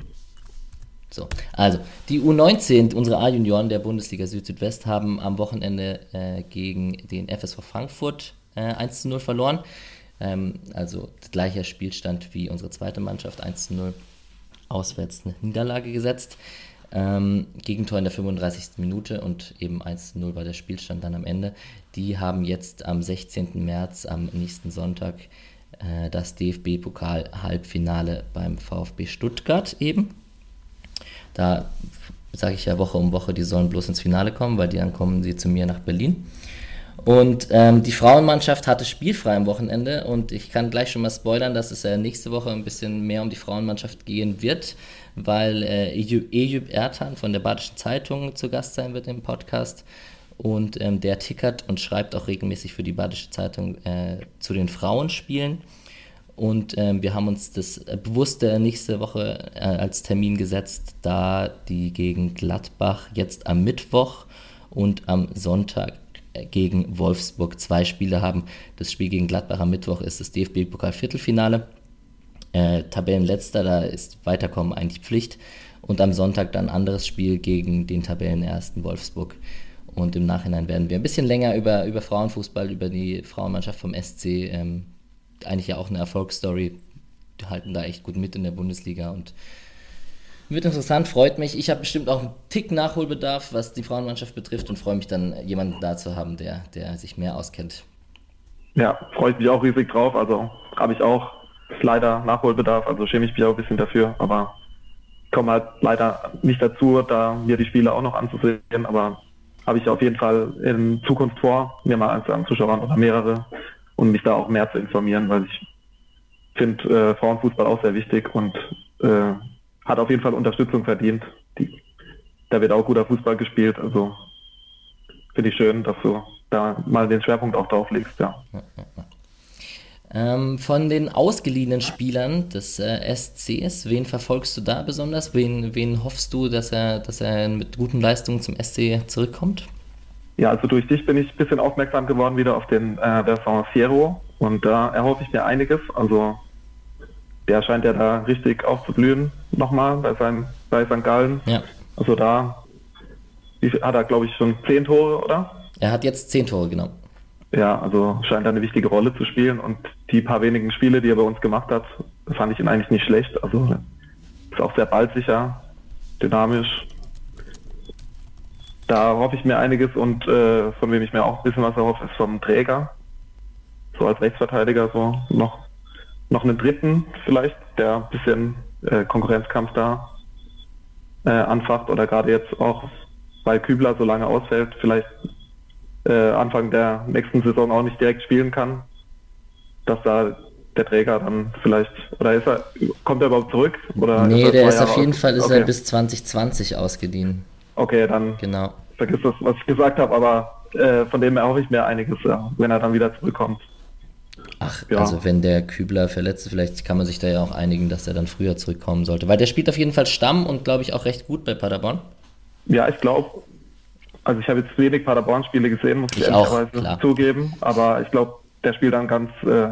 So, also die U19, unsere A-Junioren der Bundesliga Süd-Südwest, haben am Wochenende äh, gegen den FSV Frankfurt äh, 1 zu 0 verloren. Ähm, also gleicher Spielstand wie unsere zweite Mannschaft, 1 zu 0 auswärts eine Niederlage gesetzt. Ähm, Gegentor in der 35. Minute und eben 1-0 war der Spielstand dann am Ende. Die haben jetzt am 16. März, am nächsten Sonntag, äh, das DFB-Pokal-Halbfinale beim VfB Stuttgart eben. Da sage ich ja Woche um Woche, die sollen bloß ins Finale kommen, weil die dann kommen sie zu mir nach Berlin. Und ähm, die Frauenmannschaft hatte spielfrei am Wochenende und ich kann gleich schon mal spoilern, dass es äh, nächste Woche ein bisschen mehr um die Frauenmannschaft gehen wird weil äh, Ejüp Ertan von der Badischen Zeitung zu Gast sein wird im Podcast. Und ähm, der tickert und schreibt auch regelmäßig für die Badische Zeitung äh, zu den Frauenspielen. Und ähm, wir haben uns das bewusst nächste Woche äh, als Termin gesetzt, da die gegen Gladbach jetzt am Mittwoch und am Sonntag gegen Wolfsburg zwei Spiele haben. Das Spiel gegen Gladbach am Mittwoch ist das DFB-Pokal-Viertelfinale äh, Tabellenletzter, da ist Weiterkommen eigentlich Pflicht. Und am Sonntag dann ein anderes Spiel gegen den Tabellenersten Wolfsburg. Und im Nachhinein werden wir ein bisschen länger über, über Frauenfußball, über die Frauenmannschaft vom SC, ähm, eigentlich ja auch eine Erfolgsstory, die halten da echt gut mit in der Bundesliga und wird interessant, freut mich. Ich habe bestimmt auch einen Tick Nachholbedarf, was die Frauenmannschaft betrifft und freue mich dann, jemanden da zu haben, der, der sich mehr auskennt. Ja, freue ich mich auch riesig drauf. Also habe ich auch leider Nachholbedarf, also schäme ich mich auch ein bisschen dafür, aber komme halt leider nicht dazu, da mir die Spiele auch noch anzusehen, aber habe ich auf jeden Fall in Zukunft vor, mir mal eins anzuschauen oder mehrere und mich da auch mehr zu informieren, weil ich finde äh, Frauenfußball auch sehr wichtig und äh, hat auf jeden Fall Unterstützung verdient. Die, da wird auch guter Fußball gespielt, also finde ich schön, dass du da mal den Schwerpunkt auch drauf legst, ja. ja, ja. Ähm, von den ausgeliehenen Spielern des äh, SCs, wen verfolgst du da besonders? Wen, wen hoffst du, dass er, dass er mit guten Leistungen zum SC zurückkommt? Ja, also durch dich bin ich ein bisschen aufmerksam geworden wieder auf den äh, Bertrand Fiero und da erhoffe ich mir einiges. Also der scheint ja da richtig aufzublühen nochmal bei, seinem, bei St. Gallen. Ja. Also da hat er, glaube ich, schon zehn Tore, oder? Er hat jetzt zehn Tore, genau. Ja, also scheint eine wichtige Rolle zu spielen und die paar wenigen Spiele, die er bei uns gemacht hat, fand ich ihn eigentlich nicht schlecht. Also ist auch sehr baldsicher, dynamisch. Da hoffe ich mir einiges und äh, von wem ich mir auch ein bisschen was erhoffe, ist vom Träger. So als Rechtsverteidiger so noch, noch einen dritten vielleicht, der ein bisschen äh, Konkurrenzkampf da äh, anfacht oder gerade jetzt auch, weil Kübler so lange ausfällt, vielleicht äh, Anfang der nächsten Saison auch nicht direkt spielen kann, dass da der Träger dann vielleicht, oder ist er, kommt er überhaupt zurück? Oder nee, ist der ist auf jeden Fall ist okay. er bis 2020 ausgeliehen. Okay, dann genau. vergiss das, was ich gesagt habe, aber äh, von dem erhoffe ich mir einiges, ja, wenn er dann wieder zurückkommt. Ach, ja. also wenn der Kübler verletzt ist, vielleicht kann man sich da ja auch einigen, dass er dann früher zurückkommen sollte. Weil der spielt auf jeden Fall Stamm und glaube ich auch recht gut bei Paderborn. Ja, ich glaube, also ich habe jetzt wenig Paderborn-Spiele gesehen, muss ich, ich ehrlicherweise zugeben. Aber ich glaube, der spielt dann ganz, äh,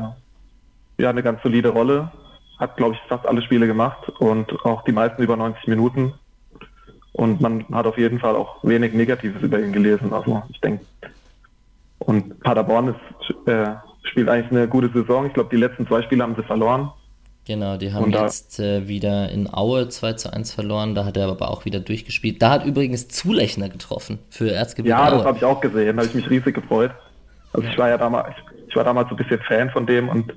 ja, eine ganz solide Rolle. Hat, glaube ich, fast alle Spiele gemacht und auch die meisten über 90 Minuten. Und man hat auf jeden Fall auch wenig Negatives über ihn gelesen. Also ich denke, und Paderborn ist, äh, spielt eigentlich eine gute Saison. Ich glaube, die letzten zwei Spiele haben sie verloren. Genau, die haben jetzt äh, wieder in Aue 2 zu 1 verloren, da hat er aber auch wieder durchgespielt. Da hat übrigens Zulechner getroffen für Erzgebirge Ja, Aue. das habe ich auch gesehen, da habe ich mich riesig gefreut. Also ich war ja damals, ich war damals so ein bisschen Fan von dem und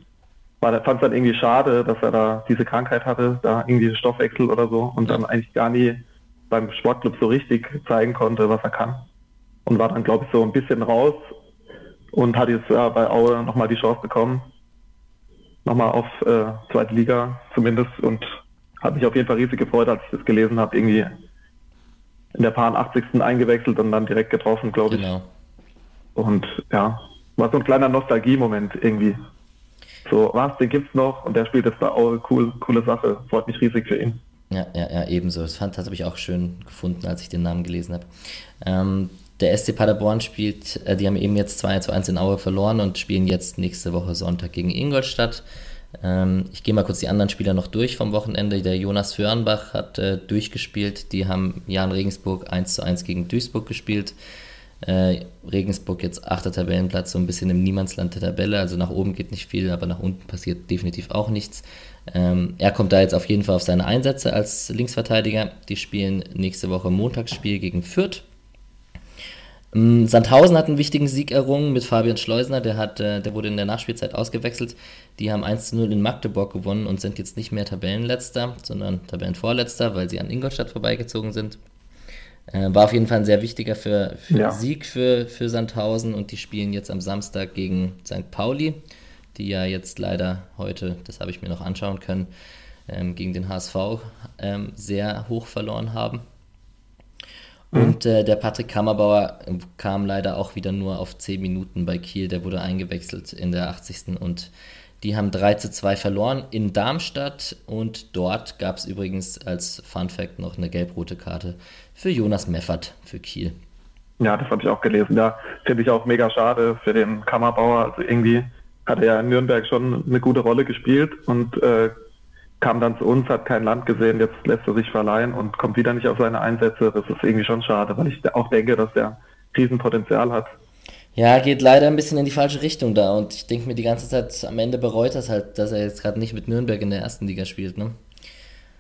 fand es dann irgendwie schade, dass er da diese Krankheit hatte, da irgendwie Stoffwechsel oder so und dann eigentlich gar nie beim Sportclub so richtig zeigen konnte, was er kann. Und war dann, glaube ich, so ein bisschen raus und hat jetzt ja, bei Aue nochmal die Chance bekommen nochmal auf äh, zweite Liga zumindest und hat mich auf jeden Fall riesig gefreut, als ich das gelesen habe, irgendwie in der Paar 80. eingewechselt und dann direkt getroffen, glaube ich. Genau. Und ja, war so ein kleiner Nostalgie-Moment irgendwie. So, was, den gibt's noch und der spielt jetzt bei Aue, cool, coole Sache, freut mich riesig für ihn. Ja, ja, ja, ebenso. Das fand, das habe ich auch schön gefunden, als ich den Namen gelesen habe. Ähm, der SC Paderborn spielt, äh, die haben eben jetzt 2 zu 1 in Aue verloren und spielen jetzt nächste Woche Sonntag gegen Ingolstadt. Ähm, ich gehe mal kurz die anderen Spieler noch durch vom Wochenende. Der Jonas Föhrenbach hat äh, durchgespielt. Die haben Jan Regensburg 1 zu 1 gegen Duisburg gespielt. Äh, Regensburg jetzt achter Tabellenplatz, so ein bisschen im Niemandsland der Tabelle. Also nach oben geht nicht viel, aber nach unten passiert definitiv auch nichts. Ähm, er kommt da jetzt auf jeden Fall auf seine Einsätze als Linksverteidiger. Die spielen nächste Woche Montagsspiel gegen Fürth. Ähm, Sandhausen hat einen wichtigen Sieg errungen mit Fabian Schleusner, der, hat, äh, der wurde in der Nachspielzeit ausgewechselt. Die haben 1 zu 0 in Magdeburg gewonnen und sind jetzt nicht mehr Tabellenletzter, sondern Tabellenvorletzter, weil sie an Ingolstadt vorbeigezogen sind. Äh, war auf jeden Fall ein sehr wichtiger für, für ja. Sieg für, für Sandhausen und die spielen jetzt am Samstag gegen St. Pauli, die ja jetzt leider heute, das habe ich mir noch anschauen können, ähm, gegen den HSV ähm, sehr hoch verloren haben. Mhm. Und äh, der Patrick Kammerbauer kam leider auch wieder nur auf 10 Minuten bei Kiel. Der wurde eingewechselt in der 80. und die haben 3 zu 2 verloren in Darmstadt und dort gab es übrigens als Fun Fact noch eine gelb-rote Karte für Jonas Meffert für Kiel. Ja, das habe ich auch gelesen. Ja, finde ich auch mega schade für den Kammerbauer. Also irgendwie hat er ja in Nürnberg schon eine gute Rolle gespielt und äh, kam dann zu uns, hat kein Land gesehen, jetzt lässt er sich verleihen und kommt wieder nicht auf seine Einsätze. Das ist irgendwie schon schade, weil ich auch denke, dass er Riesenpotenzial hat. Ja, geht leider ein bisschen in die falsche Richtung da und ich denke mir die ganze Zeit, am Ende bereut das halt, dass er jetzt gerade nicht mit Nürnberg in der ersten Liga spielt, ne?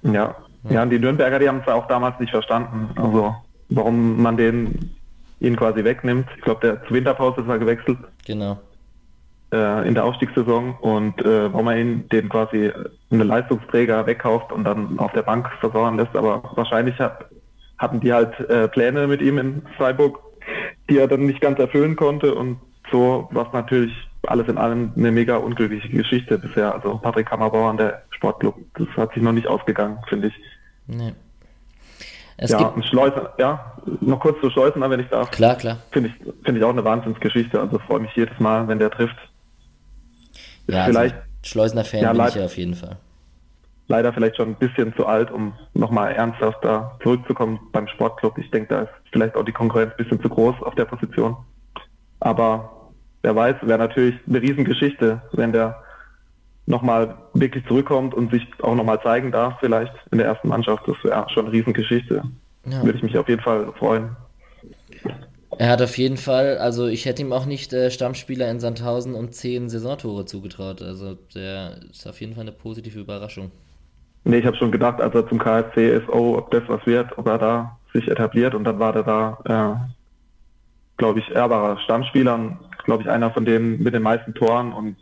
Ja. ja, und die Nürnberger, die haben es auch damals nicht verstanden, also warum man den ihn quasi wegnimmt. Ich glaube, der zur Winterpause ist er gewechselt. Genau äh, in der Aufstiegssaison und äh, warum man ihn den quasi einen Leistungsträger wegkauft und dann auf der Bank versauern lässt. Aber wahrscheinlich hat, hatten die halt äh, Pläne mit ihm in Freiburg, die er dann nicht ganz erfüllen konnte und so war es natürlich alles in allem eine mega unglückliche Geschichte bisher. Also Patrick Kammerbauer an der Sportclub, das hat sich noch nicht ausgegangen, finde ich. Nee. Es ja, gibt... Schleusen, ja, noch kurz zu Schleusener, wenn ich darf. Klar, klar. Finde ich, finde ich auch eine Wahnsinnsgeschichte. Also freue mich jedes Mal, wenn der trifft. Ja, also vielleicht, also Schleusener-Fan ja, bin ich ja auf jeden Fall. Leider vielleicht schon ein bisschen zu alt, um nochmal ernsthaft da zurückzukommen beim Sportclub. Ich denke, da ist vielleicht auch die Konkurrenz ein bisschen zu groß auf der Position. Aber wer weiß, wäre natürlich eine Riesengeschichte, wenn der nochmal wirklich zurückkommt und sich auch nochmal zeigen darf, vielleicht in der ersten Mannschaft. Das wäre schon eine Riesengeschichte. Ja. Würde ich mich auf jeden Fall freuen. Er hat auf jeden Fall, also ich hätte ihm auch nicht äh, Stammspieler in Sandhausen und zehn Saisontore zugetraut. Also der ist auf jeden Fall eine positive Überraschung. Nee, ich habe schon gedacht, als er zum KSC ist, oh, ob das was wird, ob er da sich etabliert und dann war er da, äh, glaube ich, ehrbarer Stammspieler und glaube ich einer von denen mit den meisten Toren und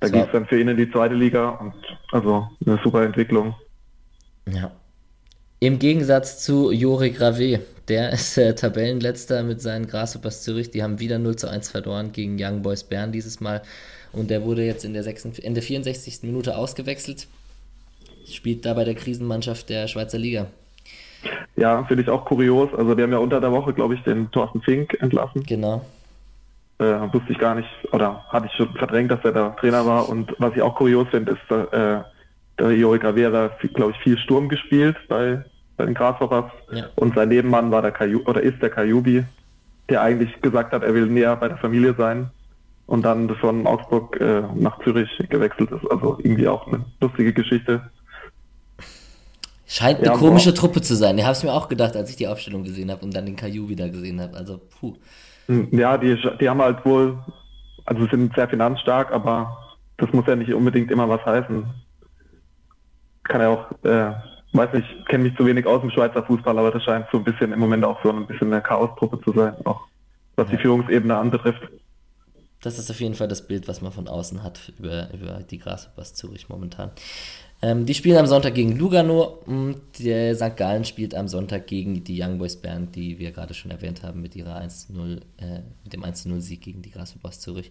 da ging es dann für ihn in die zweite Liga und also eine super Entwicklung. Ja. Im Gegensatz zu Jori Grave, der [laughs] ist äh, Tabellenletzter mit seinen Grasshoppers Zürich. Die haben wieder 0 zu 1 verloren gegen Young Boys Bern dieses Mal. Und der wurde jetzt in der, 6, in der 64. Minute ausgewechselt. Spielt da bei der Krisenmannschaft der Schweizer Liga. Ja, finde ich auch kurios. Also die haben ja unter der Woche, glaube ich, den Thorsten Fink entlassen. Genau. Äh, wusste ich gar nicht, oder hatte ich schon verdrängt, dass er da Trainer war. Und was ich auch kurios finde, ist, äh, der Jori Gravera, glaube ich, viel Sturm gespielt bei bei den Grasshoppers. Ja. Und sein Nebenmann war der Kayu oder ist der Kajubi, der eigentlich gesagt hat, er will näher bei der Familie sein und dann von Augsburg äh, nach Zürich gewechselt ist. Also irgendwie auch eine lustige Geschichte. Scheint eine ja, komische. Truppe zu sein. Ich habe es mir auch gedacht, als ich die Aufstellung gesehen habe und dann den Kajubi da gesehen habe. Also, puh. Hm, ja, die, die haben halt wohl also sind sehr finanzstark, aber das muss ja nicht unbedingt immer was heißen. Kann ja auch, äh, weiß nicht, kenne mich zu wenig aus dem Schweizer Fußball, aber das scheint so ein bisschen im Moment auch so ein bisschen eine Chaos-Truppe zu sein, auch was ja. die Führungsebene anbetrifft. Das ist auf jeden Fall das Bild, was man von außen hat über, über die Grasshoppers Zürich momentan. Ähm, die spielen am Sonntag gegen Lugano und der St. Gallen spielt am Sonntag gegen die Young Boys Bern, die wir gerade schon erwähnt haben mit ihrer 1 äh, mit dem 1-0-Sieg gegen die Grasshoppers Zürich.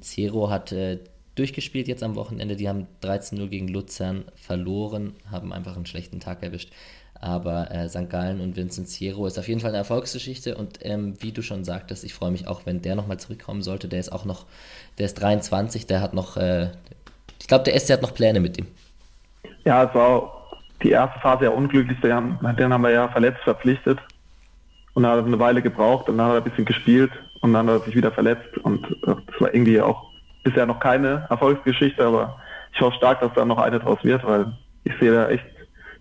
Zero hat äh, durchgespielt jetzt am Wochenende, die haben 13-0 gegen Luzern verloren, haben einfach einen schlechten Tag erwischt. Aber äh, St. Gallen und Vincent Ciero ist auf jeden Fall eine Erfolgsgeschichte und ähm, wie du schon sagtest, ich freue mich auch, wenn der nochmal zurückkommen sollte. Der ist auch noch, der ist 23, der hat noch, äh, ich glaube, der SC hat noch Pläne mit ihm. Ja, es war die erste Phase ja unglücklich. Den haben, wir ja verletzt verpflichtet. Und dann hat er eine Weile gebraucht und dann hat er ein bisschen gespielt und dann hat er sich wieder verletzt. Und das war irgendwie auch bisher noch keine Erfolgsgeschichte, aber ich hoffe stark, dass da noch eine draus wird, weil ich sehe da echt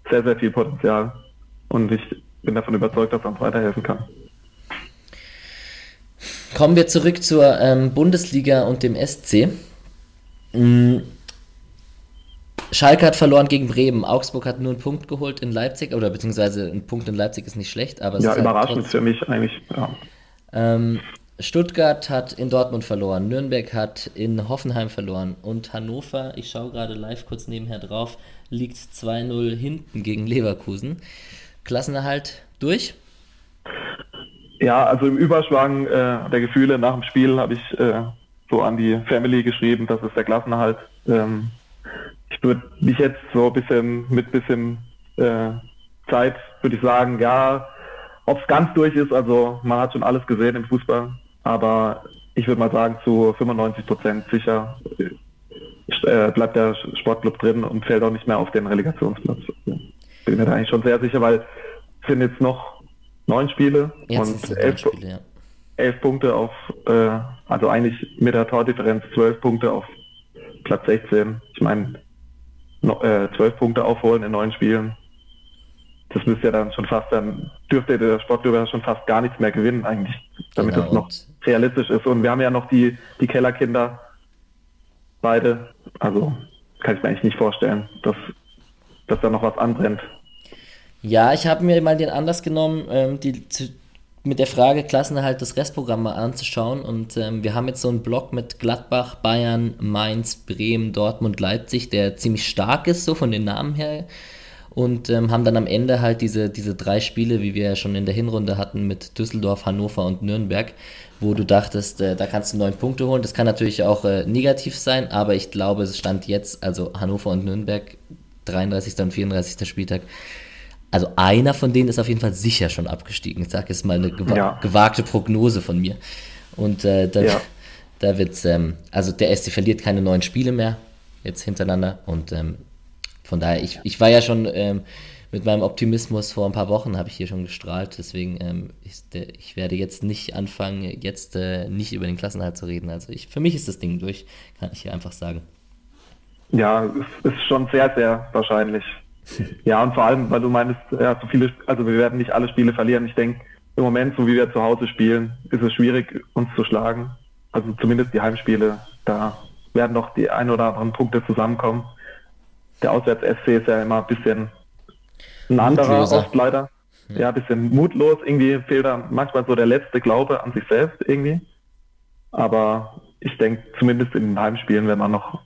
sehr, sehr viel Potenzial. Und ich bin davon überzeugt, dass er uns weiterhelfen kann. Kommen wir zurück zur ähm, Bundesliga und dem SC. Mhm. Schalke hat verloren gegen Bremen. Augsburg hat nur einen Punkt geholt in Leipzig, oder beziehungsweise ein Punkt in Leipzig ist nicht schlecht, aber Ja, halt überraschend halt für mich eigentlich. Ja. Ähm, Stuttgart hat in Dortmund verloren, Nürnberg hat in Hoffenheim verloren und Hannover, ich schaue gerade live kurz nebenher drauf, liegt 2-0 hinten gegen Leverkusen. Klassenerhalt durch? Ja, also im Überschwang äh, der Gefühle nach dem Spiel habe ich äh, so an die Family geschrieben, das ist der Klassenerhalt. Ähm, ich würde mich jetzt so ein bisschen mit bisschen äh, Zeit würde ich sagen, ja, ob es ganz durch ist, also man hat schon alles gesehen im Fußball, aber ich würde mal sagen, zu 95 Prozent sicher äh, bleibt der Sportclub drin und fällt auch nicht mehr auf den Relegationsplatz. Bin mir da eigentlich schon sehr sicher, weil es sind jetzt noch neun Spiele jetzt und elf, Spiele, ja. elf, Punkte auf, äh, also eigentlich mit der Tordifferenz zwölf Punkte auf Platz 16. Ich meine, äh, zwölf Punkte aufholen in neun Spielen. Das müsste ja dann schon fast, dann dürfte der Sportclub ja schon fast gar nichts mehr gewinnen eigentlich, damit genau, es noch realistisch ist. Und wir haben ja noch die, die Kellerkinder, beide. Also kann ich mir eigentlich nicht vorstellen, dass, dass da noch was anbrennt. Ja, ich habe mir mal den Anlass genommen, ähm, die, zu, mit der Frage Klassenerhalt das Restprogramm mal anzuschauen. Und ähm, wir haben jetzt so einen Block mit Gladbach, Bayern, Mainz, Bremen, Dortmund, Leipzig, der ziemlich stark ist, so von den Namen her. Und ähm, haben dann am Ende halt diese, diese drei Spiele, wie wir ja schon in der Hinrunde hatten, mit Düsseldorf, Hannover und Nürnberg, wo du dachtest, äh, da kannst du neun Punkte holen. Das kann natürlich auch äh, negativ sein, aber ich glaube, es stand jetzt, also Hannover und Nürnberg, 33. und 34. Spieltag, also einer von denen ist auf jeden Fall sicher schon abgestiegen. Ich sage jetzt mal eine gewa ja. gewagte Prognose von mir. Und äh, da, ja. da wird ähm, also der SC verliert keine neuen Spiele mehr jetzt hintereinander. Und ähm, von daher, ich, ich war ja schon ähm, mit meinem Optimismus vor ein paar Wochen, habe ich hier schon gestrahlt. Deswegen, ähm, ich, ich, werde jetzt nicht anfangen, jetzt äh, nicht über den Klassenhalt zu reden. Also ich, für mich ist das Ding durch, kann ich hier einfach sagen. Ja, es ist schon sehr, sehr wahrscheinlich. [laughs] Ja, und vor allem, weil du meinst, ja, so viele, also wir werden nicht alle Spiele verlieren. Ich denke, im Moment, so wie wir zu Hause spielen, ist es schwierig, uns zu schlagen. Also zumindest die Heimspiele, da werden noch die ein oder anderen Punkte zusammenkommen. Der Auswärts-SC ist ja immer ein bisschen ein anderer Mutloser. oft leider. Ja, ein bisschen mutlos. Irgendwie fehlt da manchmal so der letzte Glaube an sich selbst irgendwie. Aber ich denke, zumindest in den Heimspielen werden wir noch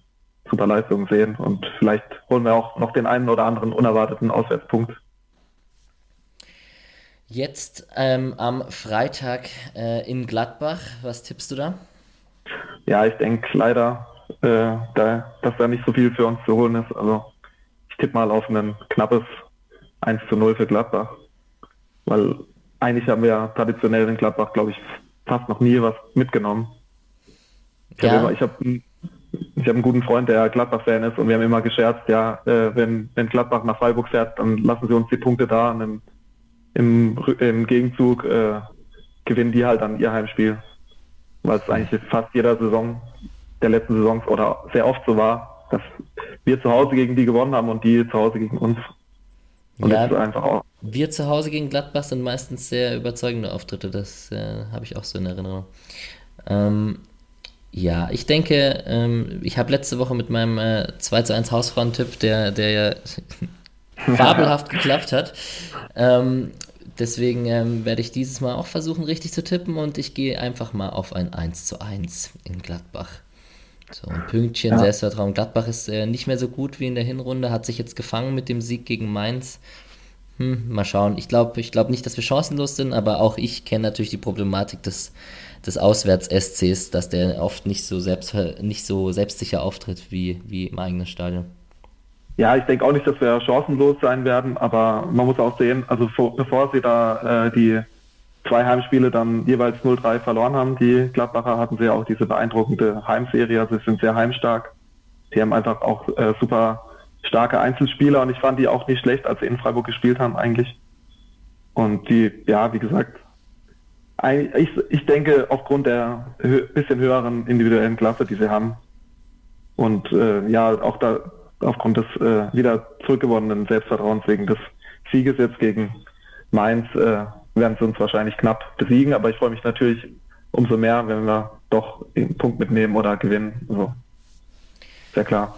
super Leistungen sehen und vielleicht holen wir auch noch den einen oder anderen unerwarteten Auswärtspunkt. Jetzt ähm, am Freitag äh, in Gladbach, was tippst du da? Ja, ich denke leider, äh, da, dass da nicht so viel für uns zu holen ist. Also ich tippe mal auf ein knappes 1 zu 0 für Gladbach. Weil eigentlich haben wir ja traditionell in Gladbach, glaube ich, fast noch nie was mitgenommen. Ich ja. habe hab ich habe einen guten Freund, der Gladbach-Fan ist und wir haben immer gescherzt, ja, äh, wenn, wenn Gladbach nach Freiburg fährt, dann lassen sie uns die Punkte da und im, im, im Gegenzug äh, gewinnen die halt dann ihr Heimspiel. Weil es eigentlich fast jeder Saison der letzten Saisons oder sehr oft so war, dass wir zu Hause gegen die gewonnen haben und die zu Hause gegen uns. Und ja, einfach auch. Wir zu Hause gegen Gladbach sind meistens sehr überzeugende Auftritte, das äh, habe ich auch so in Erinnerung. Ähm, Ja, ich denke, ähm, ich habe letzte Woche mit meinem äh, 2 zu 1 Hausfrauentipp, der, der ja [laughs] fabelhaft geklappt hat. Ähm, deswegen ähm, werde ich dieses Mal auch versuchen, richtig zu tippen und ich gehe einfach mal auf ein 1 zu 1 in Gladbach. So, ein Pünktchen, ja. Selbstvertrauen. Gladbach ist äh, nicht mehr so gut wie in der Hinrunde, hat sich jetzt gefangen mit dem Sieg gegen Mainz. Hm, mal schauen. Ich glaube ich glaub nicht, dass wir chancenlos sind, aber auch ich kenne natürlich die Problematik des, des Auswärts-SCs, dass der oft nicht so, selbst, nicht so selbstsicher auftritt wie, wie im eigenen Stadion. Ja, ich denke auch nicht, dass wir chancenlos sein werden, aber man muss auch sehen, also vor, bevor sie da äh, die zwei Heimspiele dann jeweils 0-3 verloren haben, die Gladbacher, hatten sie auch diese beeindruckende Heimserie, also sie sind sehr heimstark. Die haben einfach auch äh, super starke Einzelspieler und ich fand die auch nicht schlecht, als sie in Freiburg gespielt haben eigentlich. Und die, ja, wie gesagt, ich, ich denke aufgrund der hö bisschen höheren individuellen Klasse, die sie haben und äh, ja, auch da aufgrund des äh, wieder zurückgewonnenen Selbstvertrauens wegen des Sieges jetzt gegen Mainz äh, werden sie uns wahrscheinlich knapp besiegen, aber ich freue mich natürlich umso mehr, wenn wir doch den Punkt mitnehmen oder gewinnen. Also, sehr klar.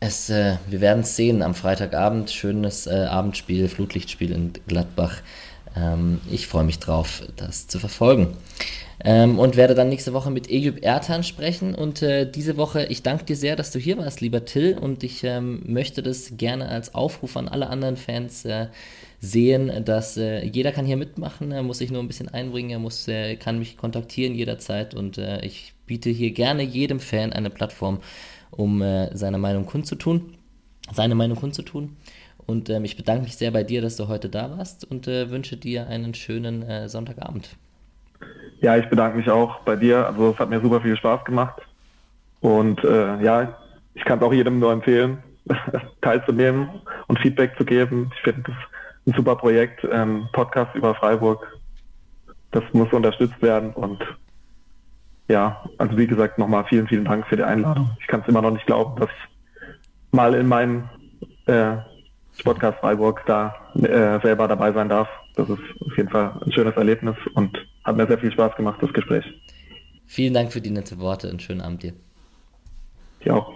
Es, äh, wir werden es sehen am Freitagabend. Schönes äh, Abendspiel, Flutlichtspiel in Gladbach. Ähm, ich freue mich drauf, das zu verfolgen. Ähm, und werde dann nächste Woche mit Egyp Ertan sprechen. Und äh, diese Woche, ich danke dir sehr, dass du hier warst, lieber Till. Und ich ähm, möchte das gerne als Aufruf an alle anderen Fans äh, sehen, dass äh, jeder kann hier mitmachen. Er muss sich nur ein bisschen einbringen. Er muss, äh, kann mich kontaktieren jederzeit. Und äh, ich biete hier gerne jedem Fan eine Plattform, um äh, seine Meinung kundzutun. Seine Meinung kundzutun. Und ähm, ich bedanke mich sehr bei dir, dass du heute da warst und äh, wünsche dir einen schönen äh, Sonntagabend. Ja, ich bedanke mich auch bei dir. Also es hat mir super viel Spaß gemacht. Und ja, ich kann es auch jedem nur empfehlen, [laughs] teilzunehmen und Feedback zu geben. Ich finde das ein super Projekt, ähm, Podcast über Freiburg. Das muss unterstützt werden und ja, also wie gesagt, nochmal vielen, vielen Dank für die Einladung. Ich kann es immer noch nicht glauben, dass ich mal in meinem äh, Sportcast Freiburg da äh, selber dabei sein darf. Das ist auf jeden Fall ein schönes Erlebnis und hat mir sehr viel Spaß gemacht, das Gespräch. Vielen Dank für die nette Worte und schönen Abend dir. Dir auch.